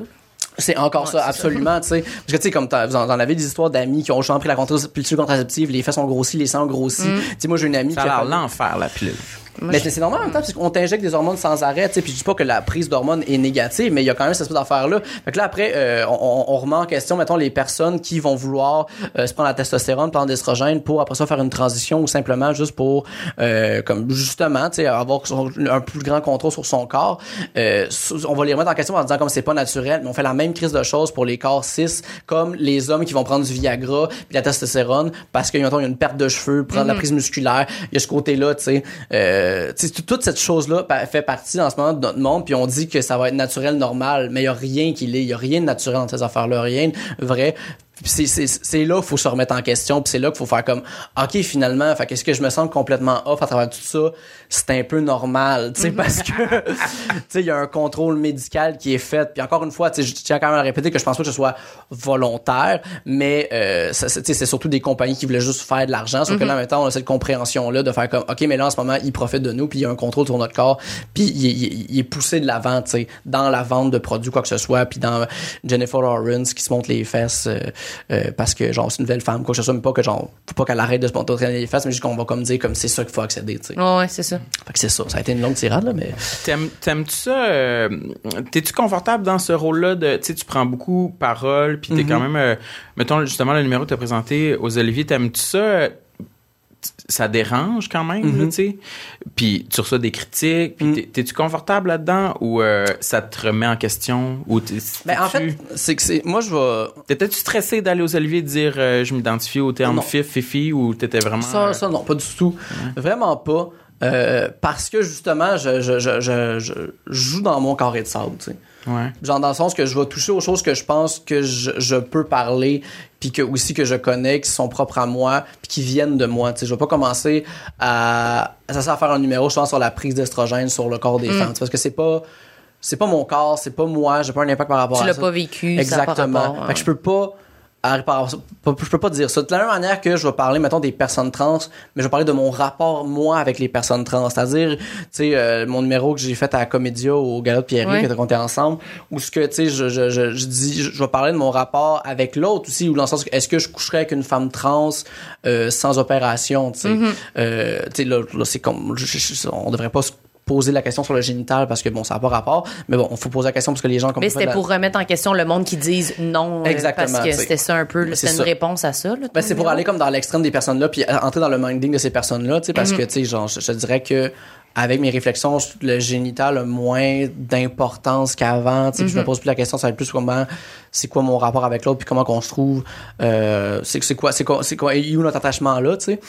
c'est encore ça, absolument, tu sais. Parce que, tu sais, comme vous en, avez des histoires d'amis qui ont justement pris la pilule contraceptive, les fesses ont grossi, les seins ont grossi. Tu sais, moi, j'ai une amie Ça qui a l'enfer, la pilule. Mais c'est normal en même temps, parce qu'on t'injecte des hormones sans arrêt, tu sais, puis je dis pas que la prise d'hormones est négative, mais il y a quand même cette espèce d'affaire-là. Fait que là, après, euh, on, on- remet en question, mettons, les personnes qui vont vouloir euh, se prendre la testostérone, prendre l'estrogène pour après ça faire une transition ou simplement juste pour, euh, comme justement, tu sais, avoir un plus grand contrôle sur son corps. Euh, on va les remettre en question en disant comme c'est pas naturel, mais on fait la même crise de choses pour les corps cis, comme les hommes qui vont prendre du Viagra puis la testostérone parce qu'il y a une perte de cheveux, prendre la prise musculaire. Il y a ce côté-là, tu sais. Euh, toute cette chose-là fait partie en ce moment de notre monde, puis on dit que ça va être naturel, normal, mais il y a rien qui l'est. Il y a rien de naturel dans ces affaires-là, rien de vrai. C'est c'est c'est là qu'il faut se remettre en question puis c'est là qu'il faut faire comme ok finalement fait qu'est-ce que je me sens complètement off à travers tout ça? C'est un peu normal tu sais parce que [LAUGHS] tu sais il y a un contrôle médical qui est fait. Puis encore une fois tu sais je tiens quand même à répéter que je pense pas que ce soit volontaire mais euh, c'est tu sais, c'est surtout des compagnies qui voulaient juste faire de l'argent. Sauf que là en même temps on a cette compréhension là de faire comme ok mais là en ce moment ils profitent de nous puis il y a un contrôle sur notre corps puis il, est- il est- il est poussé de l'avant tu sais dans la vente de produits quoi que ce soit puis dans Jennifer Lawrence qui se montre les fesses euh, euh, parce que genre c'est une belle femme quoi que ce soit mais pas que genre faut pas qu'elle arrête de se montrer les fesses mais juste qu'on va comme dire comme c'est ça qu'il faut accéder tu sais Ouais, ouais, c'est ça. fait que c'est ça ça a été une longue tirade là mais T'aimes- T'aimes-tu ça? euh, T'es-tu confortable dans ce rôle-là de, tu sais, tu prends beaucoup parole, puis t'es Mhm. quand même, euh, mettons justement le numéro que t'as présenté aux Olivier, t'aimes-tu ça? Ça dérange quand même, Mhm. là, tu sais. Puis tu reçois des critiques, puis t'es- t'es-tu confortable là-dedans ou euh, ça te remet en question ou t'es- Ben, en fait, c'est que c'est. Moi, je vais. T'étais-tu stressé d'aller aux Oliviers et de dire euh, je m'identifie au terme Non. fif, fifi ou t'étais vraiment. Ça, ça, non, pas du tout. Vraiment pas. Euh, parce que justement, je, je, je, je, je joue dans mon carré de sable, tu sais. Ouais. Genre dans le sens que je vais toucher aux choses que je pense que je, peux parler, puis que aussi que je connais, qui sont propres à moi, puis qui viennent de moi. Tu sais, je vais pas commencer à, ça, à faire un numéro, je pense, sur la prise d'estrogène sur le corps des femmes, tu sais, parce que c'est pas c'est pas mon corps, c'est pas moi, j'ai pas un impact par rapport Tu à l'as ça. pas vécu, ça a pas Exactement. rapport, hein. Fait que je peux par- pas- je peux pas dire ça. De la même manière que je vais parler, mettons, des personnes trans, mais je vais parler de mon rapport, moi, avec les personnes trans. C'est-à-dire, tu sais, euh, mon numéro que j'ai fait à la Comédia au Gala de Pierre, que on était ensemble, où ce que, tu sais, je, je, je, je dis, je, vais parler de mon rapport avec l'autre aussi, ou dans le sens est-ce que je coucherais avec une femme trans euh, sans opération, tu sais? Mm-hmm. Euh, tu sais, là, là, c'est comme, on devrait pas se poser la question sur le génital parce que bon ça n'a pas rapport mais bon il faut poser la question parce que les gens comme Mais c'était la- pour remettre en question le monde qui disent non. euh, Exactement, Parce que c'était ça un peu. C'était une ça. réponse à ça. Ben, c'est pour aller comme dans l'extrême des personnes là puis euh, entrer dans le minding de ces personnes là tu sais parce Mhm. que tu sais genre je, je dirais que avec mes réflexions le génital a moins d'importance qu'avant tu sais puis Mhm. je me pose plus la question ça va être plus comment c'est quoi mon rapport avec l'autre puis comment qu'on se trouve euh, c'est c'est quoi c'est quoi c'est quoi où notre attachement là tu sais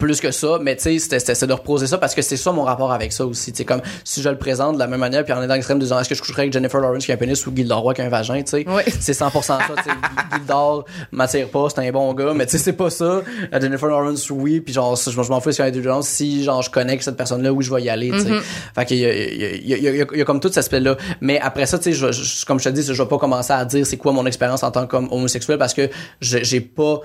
plus que ça, mais tu sais, c'était- c'est de reposer ça parce que c'est ça mon rapport avec ça aussi. Tu sais, comme si je le présente de la même manière, puis en est dans l'extrême de disant est-ce que je coucherais avec Jennifer Lawrence qui a un pénis ou Gildor Roy qui a un vagin, tu sais. Oui. C'est 100% ça. [LAUGHS] Gildor m'attire pas, c'est un bon gars, mais tu sais, c'est pas ça. Euh, Jennifer Lawrence, oui, puis genre, je, je m'en fous de Scarlett Johansson, si genre je connais que cette personne-là, oui, je vais y aller, tu sais. Fait qu'il y a, il y, a, y, a, y a- y a comme tout cet aspect-là. Mais après ça, tu sais, comme je te dis, je vais pas commencer à dire c'est quoi mon expérience en tant qu'homosexuel parce que j'ai pas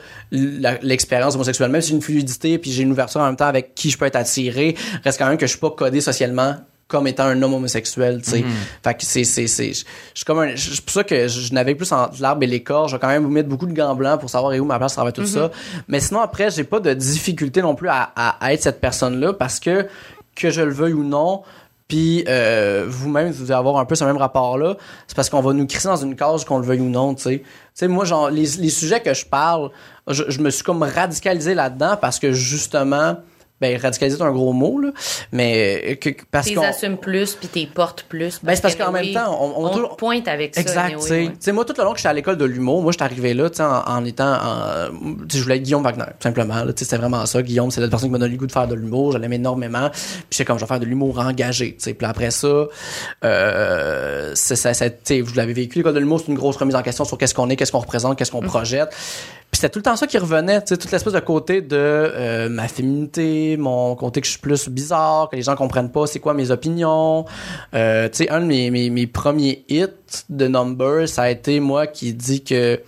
l'expérience homosexuelle. Même si j'ai une fluidité puis j'ai une ouverture en même temps avec qui je peux être attiré, reste quand même que je suis pas codé socialement comme étant un homme homosexuel, tu sais. Fait que c'est, c'est, c'est, je comme un, c'est pour ça que je, je navigue plus entre l'arbre et l'écorce. Je vais quand même vous mettre beaucoup de gants blancs pour savoir où ma place travers tout ça. Mais sinon, après, j'ai pas de difficulté non plus à, à, à être cette personne-là parce que, que je le veuille ou non, puis euh, vous-même, vous allez avoir un peu ce même rapport-là. C'est parce qu'on va nous crisser dans une case qu'on le veuille ou non, tu sais. Tu sais, moi, genre, les, les sujets que je parle, je me suis comme radicalisé là-dedans parce que justement, ben, radicalisé, c'est un gros mot, là, mais que, que- parce qu'on... assumes plus puis t'es portes plus. Ben, c'est parce qu'en même temps, on- on on, toujours- pointe avec ça. Exact, tu sais. moi, tout le long que j'étais à l'école de l'humour, moi, j'étais arrivé là, tu sais, en, en étant, en- je voulais être Guillaume Wagner, tout simplement, tu sais, c'était vraiment ça. Guillaume, c'est la personne qui m'a donné le goût de faire de l'humour, je l'aimais énormément, puis j'étais comme, je vais faire de l'humour engagé, tu sais, puis après ça, euh, c'est, ça, ça, tu sais, vous l'avez vécu, l'école de l'humour, c'est une grosse remise en question sur qu'est-ce qu'on est, qu'est-ce qu'on représente, qu'est-ce qu'on projette. Puis c'était tout le temps ça qui revenait, tu sais, toute l'espèce de côté de euh, ma féminité, mon côté que je suis plus bizarre, que les gens comprennent pas c'est quoi mes opinions. Euh, tu sais, un de mes, mes, mes premiers hits de Number, ça a été moi qui dit que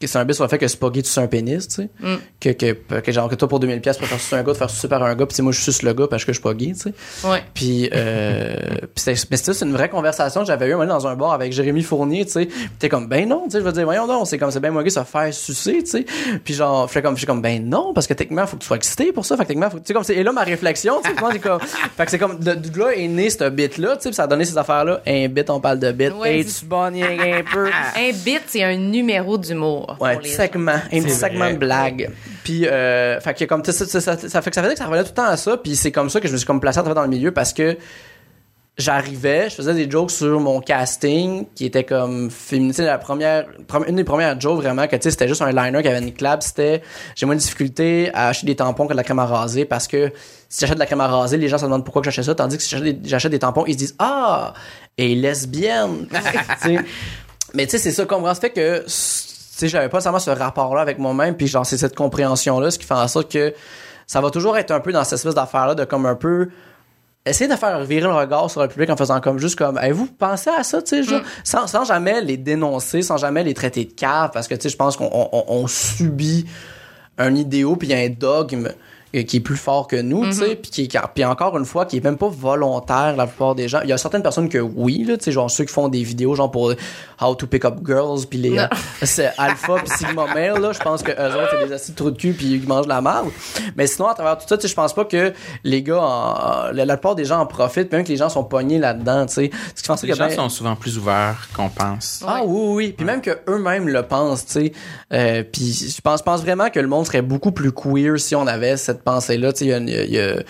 que c'est un bit sur le fait que c'est pas gay, tu suces un pénis, tu sais. Mm. Que, que, que genre, que toi, pour 2000 pièces, tu peux faire sucer un gars, de faire sucer par un gars, sais, moi, je suce le gars parce que je suis pas gay, tu sais. Ouais. Puis, euh, [LAUGHS] c'était, mais c'était c'est une vraie conversation que j'avais eu moment dans un bar avec Jérémy Fournier, tu sais. T'es comme, ben non, tu sais, je veux dire, voyons donc, c'est comme, c'est bien moins gay se faire sucer, tu sais. Puis genre, je fais comme, je comme, ben non, parce que techniquement, faut que tu sois excité pour ça. Fait que techniquement, faut, tu sais, comme, c'est, et là, ma réflexion, tu sais, moi, c'est comme, [LAUGHS] fait que c'est comme, de, de là est né ce bit-là, tu sais, ça a donné ces affaires-là. Un bit, on parle de bit. Ouais, hey, c'est- tu bonnes un peu. [LAUGHS] Un bit, c'est un numéro d'humour. Ouais, pour petit les segment, un petit segment de blague. Puis, euh, fait que comme ça, ça, ça, ça fait que ça faisait que ça revenait tout le temps à ça. Puis c'est comme ça que je me suis comme placé dans le milieu parce que j'arrivais, je faisais des jokes sur mon casting qui était comme féminin. Tu sais, la première, une des premières jokes vraiment que tu sais, c'était juste un liner qui avait une clap. C'était j'ai moins de difficulté à acheter des tampons que de la crème à raser parce que si j'achète de la crème à raser, les gens se demandent pourquoi j'achète ça. Tandis que si j'achète des, tampons, ils se disent ah, et lesbienne. [LAUGHS] Mais tu sais, c'est ça, comprends. Ça fait que, sais, j'avais pas nécessairement ce rapport-là avec moi-même, puis genre, c'est cette compréhension-là, ce qui fait en sorte que ça va toujours être un peu dans cette espèce d'affaire-là de comme un peu essayer de faire virer le regard sur le public en faisant comme juste comme avez-vous pensé à ça tu sais genre, sans, sans jamais les dénoncer sans jamais les traiter de cave parce que tu sais je pense qu'on on, on- on subit un idéal puis un dogme qui est plus fort que nous, tu sais, puis qui est- puis encore une fois qui est même pas volontaire la plupart des gens. Il y a certaines personnes que oui là, tu sais genre ceux qui font des vidéos genre pour how to pick up girls puis les euh, c'est alpha puis sigma male là, je pense que eux autres c'est des acides trous de cul puis ils mangent la marde. Mais sinon à travers tout ça, tu sais je pense pas que les gars en- la, la plupart des gens en profitent, même que les gens sont pognés là-dedans, tu sais. Ce qui sorte Les que gens ben- sont souvent plus ouverts qu'on pense. ah oui, oui, oui. Puis même que eux-mêmes le pensent, tu sais. Euh, puis je pense, je pense vraiment que le monde serait beaucoup plus queer si on avait cette cette pensée-là. Il y a, une- y a-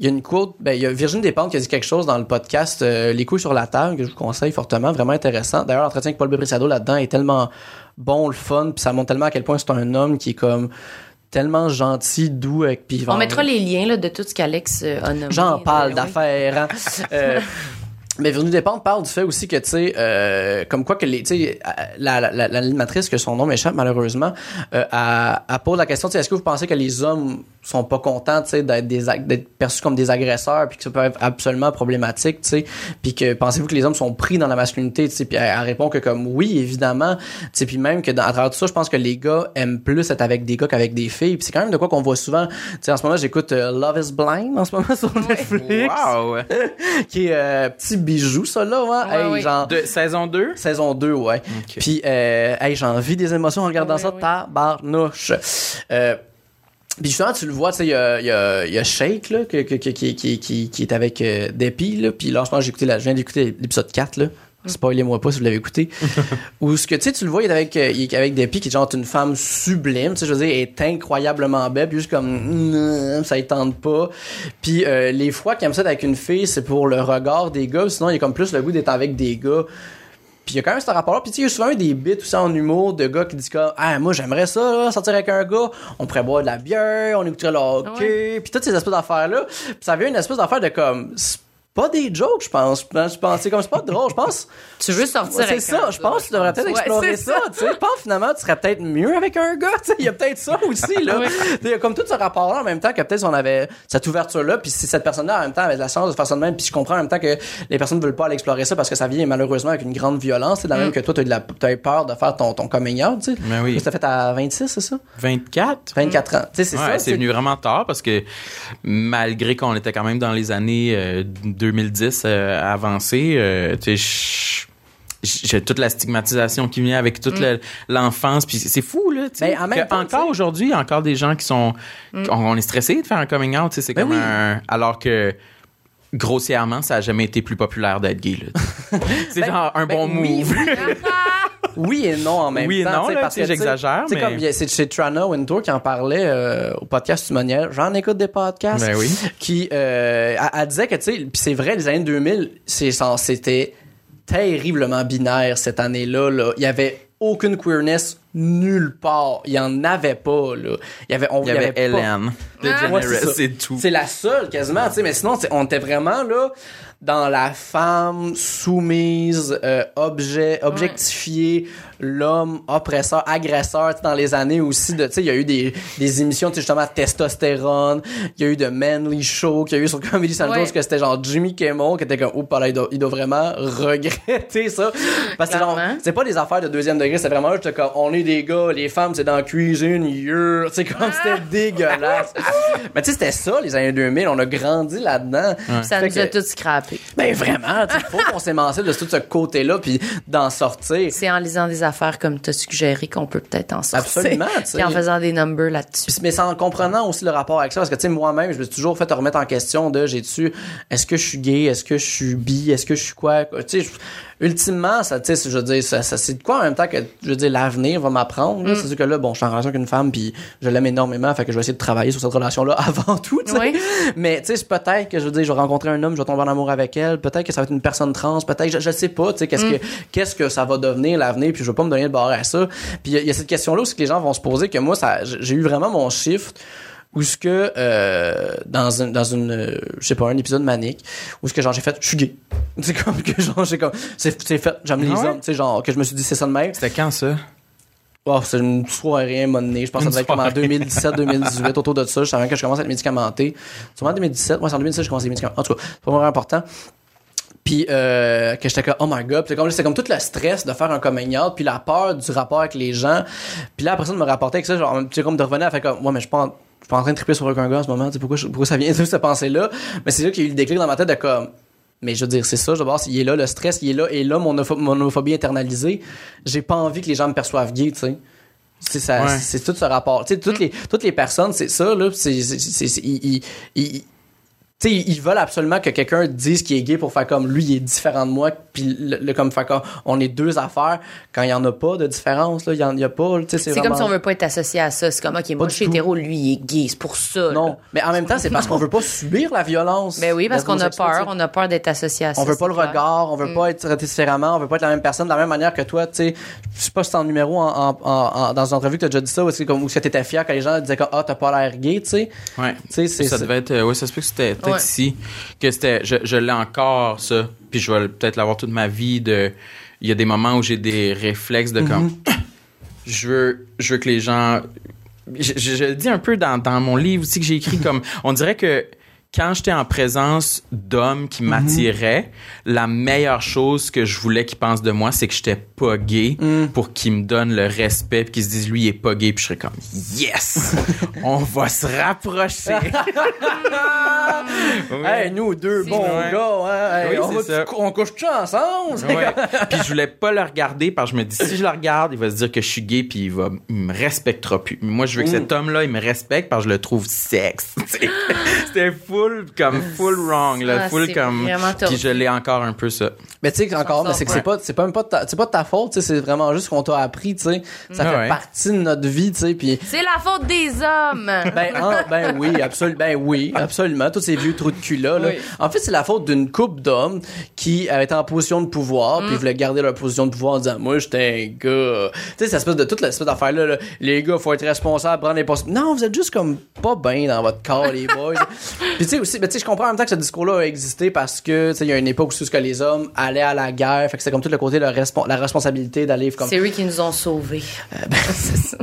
y a une quote, ben, il y a Virginie Despentes qui a dit quelque chose dans le podcast euh, Les couilles sur la table, que je vous conseille fortement, vraiment intéressant. D'ailleurs, l'entretien avec Paul Bebrissado là-dedans est tellement bon, le fun, puis ça montre tellement à quel point c'est un homme qui est comme tellement gentil, doux, avec puis On mettra les liens là, de tout ce qu'Alex euh, a nommé. J'en parle Oui. d'affaires. hein. [LAUGHS] Euh, mais Virginie Despentes parle du fait aussi que, tu sais, euh, comme quoi que les, euh, la, la, la, l'animatrice, que son nom m'échappe malheureusement, euh, elle, elle pose la question, tu sais, est-ce que vous pensez que les hommes sont pas contents, tu sais, d'être des, d'être perçus comme des agresseurs, puis que ça peut être absolument problématique, tu sais, puis que pensez-vous que les hommes sont pris dans la masculinité, tu sais, puis elle, elle répond que comme oui, évidemment, tu sais, puis même que dans, à travers tout ça, je pense que les gars aiment plus être avec des gars qu'avec des filles, puis c'est quand même de quoi qu'on voit souvent, tu sais, en ce moment, j'écoute euh, Love is Blind en ce moment sur Netflix Wow! [LAUGHS] qui est euh, petit bijou ça là ouais, Ouais, hey, ouais. genre De saison 2? saison 2 ouais puis euh, hey, j'ai envie des émotions en regardant Ouais, ça ouais. tabarnouche euh, puis justement, tu le vois, tu sais, il y a, y, a, y a Shake, là, que, qui, qui, qui, qui est avec euh, Depi, là. Puis là, je pense que j'ai écouté, la, je viens d'écouter l'épisode 4, là. Spoilez-moi pas si vous l'avez écouté. [LAUGHS] Où ce que, tu sais, tu le vois, il est avec, euh, il est avec Depi, qui est genre une femme sublime, tu sais, je veux dire, elle est incroyablement belle, puis juste comme, mm, ça ne tente pas. Puis euh, les fois qu'il aime ça avec une fille, c'est pour le regard des gars, sinon il a comme plus le goût d'être avec des gars. Puis il y a quand même ce rapport-là. Puis tu sais, il y a souvent eu des bits aussi en humour de gars qui disent comme Ah, moi j'aimerais ça, là, sortir avec un gars, on pourrait boire de la bière, on écouterait le hockey, puis toutes ces espèces d'affaires-là. Puis ça vient une espèce d'affaire de comme c'est pas des jokes, je pense. Je pense c'est comme c'est pas drôle, je pense. [LAUGHS] Tu veux sortir c'est ça, je pense que tu devrais peut-être explorer ça. Tu sais, je pense finalement tu serais peut-être mieux avec un gars. Tu sais, il y a peut-être ça aussi là. Oui. Il y a comme tout ce rapport-là en même temps que peut-être si on avait cette ouverture-là, puis si cette personne-là en même temps avait la chance de faire ça de même, puis je comprends en même temps que les personnes ne veulent pas aller explorer ça parce que ça vient malheureusement avec une grande violence. C'est de la même que toi, tu as, de eu peur de faire ton, ton coming out. Tu sais. Mais oui. Ça t'a fait à 26, c'est ça? 24? 24 ans. Tu sais, c'est Ouais, ça. c'est venu vraiment tard parce que malgré qu'on était quand même dans les années euh, 2010 euh, avancées, euh, j'ai toute la stigmatisation qui vient avec toute le- l'enfance puis c'est fou là tu sais Ben, encore aujourd'hui il y a encore des gens qui sont on, on est stressé de faire un coming out tu sais c'est Ben comme oui. un alors que grossièrement ça a jamais été plus populaire d'être gay là [LAUGHS] c'est Ben, genre un ben bon move. Oui [LAUGHS] et non en même Oui et temps. non, là, parce que, j'exagère, mais- comme c'est chez Trana Wintour qui en parlait euh, au podcast Timoniel. J'en écoute des podcasts. Ben oui. Qui, euh, elle, elle disait que, tu sais, puis c'est vrai, les années 2000, c'est, censé- c'était terriblement binaire cette année-là. Là. Il y avait aucune queerness nulle part. Il y en avait pas, là. Il y avait, on, il y avait Hélène de Ah. C'est tout C'est la seule quasiment, tu sais, mais sinon, on était vraiment là dans la femme soumise, euh, objet, objectifiée, l'homme oppresseur, agresseur, tu sais, dans les années aussi de, tu sais, il y a eu des, des émissions, tu sais, justement, testostérone, il y a eu de Manly Show, qu'il y a eu sur Comedy Central, Ouais. que c'était genre Jimmy Kimmel, qui était comme, oh, là, il doit, il doit vraiment [LAUGHS] regretter ça. Parce que c'est genre, c'est pas des affaires de deuxième degré, c'est vraiment, j'étais comme, on est des gars, les femmes, c'est dans la cuisine, yeah. c'est comme, c'était dégueulasse. [LAUGHS] Mais tu sais, c'était ça, les années 2000, on a grandi là-dedans. Ça Fait nous a que- tout scrappé. Ben vraiment, il faut qu'on s'émancipe de tout ce côté-là, puis d'en sortir. C'est en lisant des affaires comme tu as suggéré qu'on peut peut-être en sortir. Absolument, tu sais. Puis en faisant des numbers là-dessus. Mais c'est en comprenant aussi le rapport avec ça, parce que tu sais, moi-même, je me suis toujours fait remettre en question de, j'ai-tu, est-ce que je suis gay, est-ce que je suis bi, est-ce que je suis quoi, tu sais, je- ultimement, ça, tu sais, je veux dire, ça, ça c'est de quoi en même temps que, je veux dire, l'avenir va m'apprendre, là? c'est sûr que là, bon, je suis en relation avec une femme, puis je l'aime énormément, fait que je vais essayer de travailler sur cette relation-là [LAUGHS] avant tout, tu sais. Oui. Mais tu sais, c'est peut-être que je veux dire, je vais rencontrer un homme, je vais tomber en amour avec elle, peut-être que ça va être une personne trans, peut-être, je, je sais pas, tu sais, qu'est-ce que qu'est-ce que ça va devenir l'avenir, puis je veux pas me donner de barre à ça. Puis il y y, a cette question-là aussi que les gens vont se poser que moi, ça, j'ai eu vraiment mon shift où ce que euh, dans une dans une euh, je sais pas un épisode manique où ce que genre j'ai fait je suis gay [LAUGHS] c'est comme que genre j'ai comme c'est c'est fait j'aime les Ah ouais? hommes tu sais genre que je me suis dit c'est ça de même c'était quand ça? Oh, c'est une soirée, un moment donné. Je pense que ça devait être comme en soirée. 2017, 2018, [LAUGHS] autour de ça. Je savais que je commence à être médicamenté. Sûrement en 2017. Moi, c'est en 2017 que je commence à être médicamenté. En tout cas, c'est pas vraiment important. Puis euh, que j'étais comme oh my god, c'est comme c'est comme tout le stress de faire un coming out, puis la peur du rapport avec les gens. Puis là après ça de me rapporter avec ça, genre sais comme de revenir à faire comme ouais mais je suis pas en train de triper sur aucun gars en ce moment, tu sais pourquoi je- pourquoi ça vient de [LAUGHS] cette pensée là Mais c'est là qu'il y a eu le déclic dans ma tête de comme mais je veux dire, c'est ça, je voir s'il est là, le stress, il est là, et là, mon, opho- mon homophobie internalisée, j'ai pas envie que les gens me perçoivent gay, tu sais. C'est ça, Ouais. c'est tout ce rapport. Tu sais, toutes les, toutes les personnes, c'est ça, là, c'est, c'est, c'est- c'est- ils- sais, ils veulent absolument que quelqu'un dise qu'il est gay pour faire comme lui, il est différent de moi, puis le, le- comme faire comme on est deux affaires. Quand il y en a pas de différence, là, il y en y a pas, tu sais, c'est C'est comme si on veut pas être associé à ça. C'est comme, OK, moi, je suis hétéro, lui, il est gay. C'est pour ça. là. Non, mais en même temps, c'est parce qu'on veut pas subir la violence. Ben oui, parce qu'on a peur. tu. On a peur d'être associé à ça. On veut pas le clair. regard, on veut pas être traité différemment, on veut pas être la même personne de la même manière que toi, tu sais. Je sais pas si c'est en numéro en, en- en- en- dans une entrevue que t'as déjà dit ça, ou c'est comme, ou que t'étais fier quand les gens disaient que, ah, t'as pas l'air gay, tu sais. Ouais. Tu sais, c'est ça devait être. euh, ouais, ça se peut que c'était Ouais. ici. Que c'était. Je, je l'ai encore, ça. Puis je vais peut-être l'avoir toute ma vie. De, il y a des moments où j'ai des réflexes de comme. je, veux, je veux que les gens. Je, je, je le dis un peu dans, dans mon livre aussi que j'ai écrit comme. On dirait que quand j'étais en présence d'hommes qui m'attiraient, la meilleure chose que je voulais qu'ils pensent de moi, c'est que j'étais pas gay pour qu'ils me donnent le respect puis qu'ils se disent lui il est pas gay puis je serais comme yes [LAUGHS] on va se rapprocher [LAUGHS] Oui. Hey, nous deux bons vrai. gars, hein, hey, Oui, on, va on couche-tu ensemble? Ouais. [LAUGHS] puis je voulais pas le regarder parce que je me dis si je le regarde, il va se dire que je suis gay puis il va il me respectera plus. Moi je veux que cet homme là, il me respecte parce que je le trouve sexe. [GASPS] C'était full comme full wrong là, Ah, full c'est comme puis je l'ai encore un peu ça. Mais tu sais, encore, mais c'est que pas. c'est pas, c'est pas même c'est pas de ta faute, tu sais, c'est vraiment juste qu'on t'a appris, tu sais. Ça Ah fait ouais. partie de notre vie, tu sais, puis C'est la faute des hommes. [LAUGHS] Ben, hein, ben oui, absolument, ben oui, absolument. Tous ces vieux trous de cul là. là. Oui. En fait, c'est la faute d'une couple d'hommes qui euh, étaient en position de pouvoir, Mm. puis voulaient garder leur position de pouvoir en disant, moi, j'étais un gars. Tu sais, cette espèce de toute l'espèce d'affaire là, là, les gars, faut être responsable, prendre les postes. Non, vous êtes juste comme pas bien dans votre corps, les boys. [LAUGHS] puis sais aussi, ben, tu sais, je comprends en même temps que ce discours-là a existé parce que, tu sais, il y a une époque où ce que les hommes allaient à la guerre, fait que c'est comme tout le côté de la, la responsabilité d'aller comme. C'est eux qui nous ont sauvés. [LAUGHS] C'est ça.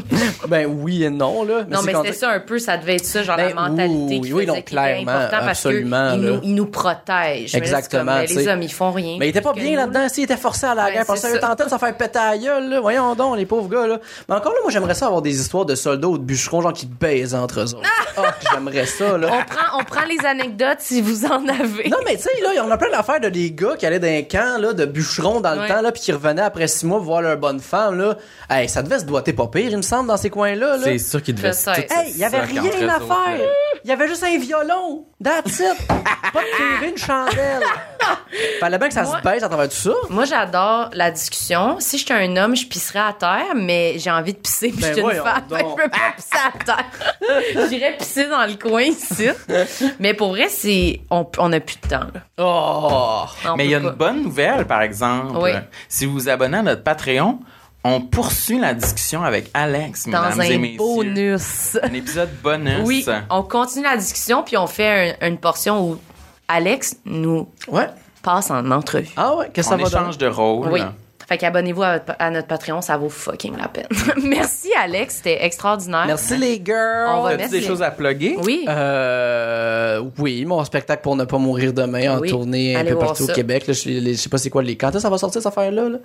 Ben oui et non là. Non, mais c'était ça un peu, ça devait être ça, genre Ben, la mentalité oui, qui oui, était clairement, parce absolument, qu'ils là. nous, ils nous protègent. Mais là, Exactement, comme, ben, tu les hommes, ils font rien. Mais il était pas bien là-dedans, s'il était forcé à la guerre. Parce c'est qu'il ça. tentait de se faire péter à gueule, là. Voyons donc, les pauvres gars, là. Mais encore là, moi, j'aimerais ça avoir des histoires de soldats ou de bûcherons, genre, qui baisent entre eux. [LAUGHS] Ah, j'aimerais ça, là. On prend, on prend les anecdotes si vous en avez. Non, mais tu sais, là, on a plein d'affaires de des gars qui allaient dans un camp, là, de bûcherons dans le Ouais. temps, là, puis qui revenaient après six mois voir leur bonne femme, là. Hey, ça devait se doiter pas pire, il me semble, dans ces coins-là, là. C'est sûr qu'il devait tout Hey, il y avait ça rien à faire. Il y avait juste un violon. That's it. pas de tirer une chandelle. Fallait bien que ça Moi- se baisse à travers tout ça. Moi, j'adore la discussion. Si j'étais un homme, je pisserais à terre, mais j'ai envie de pisser puis Ben [LAUGHS] je suis une femme. je peux pas pisser à terre. [LAUGHS] J'irais pisser dans le coin ici. mais [LAUGHS] pour vrai, c'est on, on a plus de temps. Là. Oh. On Mais il y a une bonne nouvelle, par exemple. Oui. Si vous vous abonnez à notre Patreon, on poursuit la discussion avec Alex, dans mesdames et un messieurs. bonus. Un épisode bonus. Oui, on continue la discussion puis on fait un- une portion où Alex nous Ouais. passe en entrevue. Ah ouais, qu'est-ce que On ça va échange de rôle. Oui. Fait qu'abonnez-vous à, à notre Patreon, ça vaut fucking la peine. [LAUGHS] Merci Alex, c'était extraordinaire. Merci les girls. On va mettre des les- choses à plugger? Oui. Euh, oui, mon spectacle pour ne pas mourir demain en Oui, tournée un allez peu partout au. Québec. Là, je, sais- je sais pas c'est quoi les. Quand est-ce que ça va sortir cette affaire-là? Là?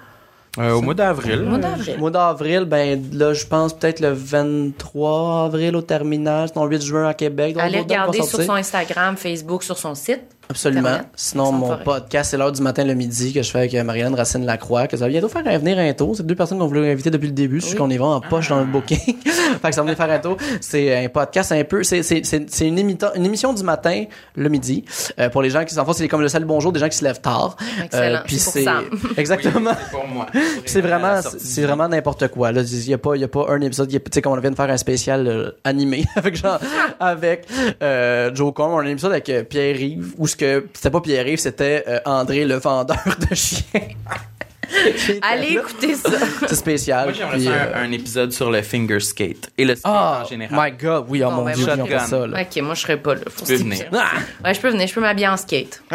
Euh, au mois d'avril. Mois d'avril. Mois d'avril, ben là, je pense peut-être le 23 avril au terminal, sinon le 8 juin à Québec. Allez regarder sur son Instagram, Facebook, sur son site. Absolument. Internet. Sinon, mon forêt. podcast, c'est l'heure du matin le midi que je fais avec euh, Marianne Racine Lacroix, que ça va bientôt faire un venir un tour. C'est deux personnes qu'on voulait inviter depuis le début. Oui. qu'on est vraiment en poche dans le booking. [LAUGHS] fait que ça va venir faire un tour. C'est un podcast un peu, c'est, c'est, c'est, c'est une, émita- une émission du matin, le midi. Euh, pour les gens qui s'en font, c'est comme le salut bonjour des gens qui se lèvent tard. Euh, Excellent. puis C'est [LAUGHS] exactement. Oui, [LAUGHS] c'est pour moi. C'est vraiment, c'est vraiment n'importe quoi. Là, il y a pas, il y a pas un épisode. Tu sais, comme on vient de faire un spécial euh, animé avec genre, avec euh, Joe Corm, on a un épisode avec euh, Pierre Rive, où ce que c'était pas Pierre Rive, c'était euh, André le vendeur de chiens. [LAUGHS] Allez écouter ça. C'est spécial. Moi, j'aimerais faire euh, un, épisode sur le finger skate et le skate Ah, en général. my God, oui, oh mon ben, dieu, on fait ça, là. ok, moi je serais pas là. Faut Tu peux venir. Ah, Ouais, je peux venir, je peux m'habiller en skate. [LAUGHS]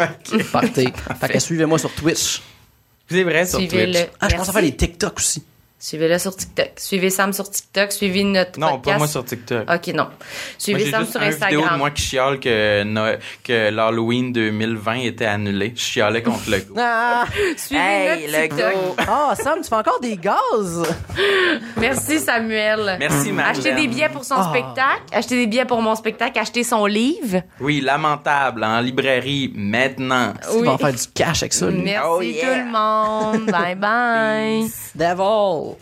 Fait que suivez-moi sur Twitch. C'est vrai, sur Twitch. Suivez-le. Ah, je pense à faire les TikTok aussi. Suivez-le sur TikTok. Suivez Sam sur TikTok. Suivez notre Non, podcast. pas moi sur TikTok. Ok, non. Moi, Suivez j'ai Sam juste sur un vidéo de Instagram. moi qui chiale que, Noël- que l'Halloween 2020 était annulé. Je chialais contre le go. Ah, [LAUGHS] Suivez Hey, notre TikTok. go. Ah, Sam, tu fais encore des gaz. [LAUGHS] Merci Samuel. Merci, Madeleine. Achetez des billets pour son Ah. spectacle. Achetez des billets pour mon spectacle. Achetez son livre. Oui, lamentable, en librairie, maintenant. Tu Oui. vas en faire du cash avec ça, lui. Merci Oh, yeah. tout le monde. [LAUGHS] bye bye. Devil.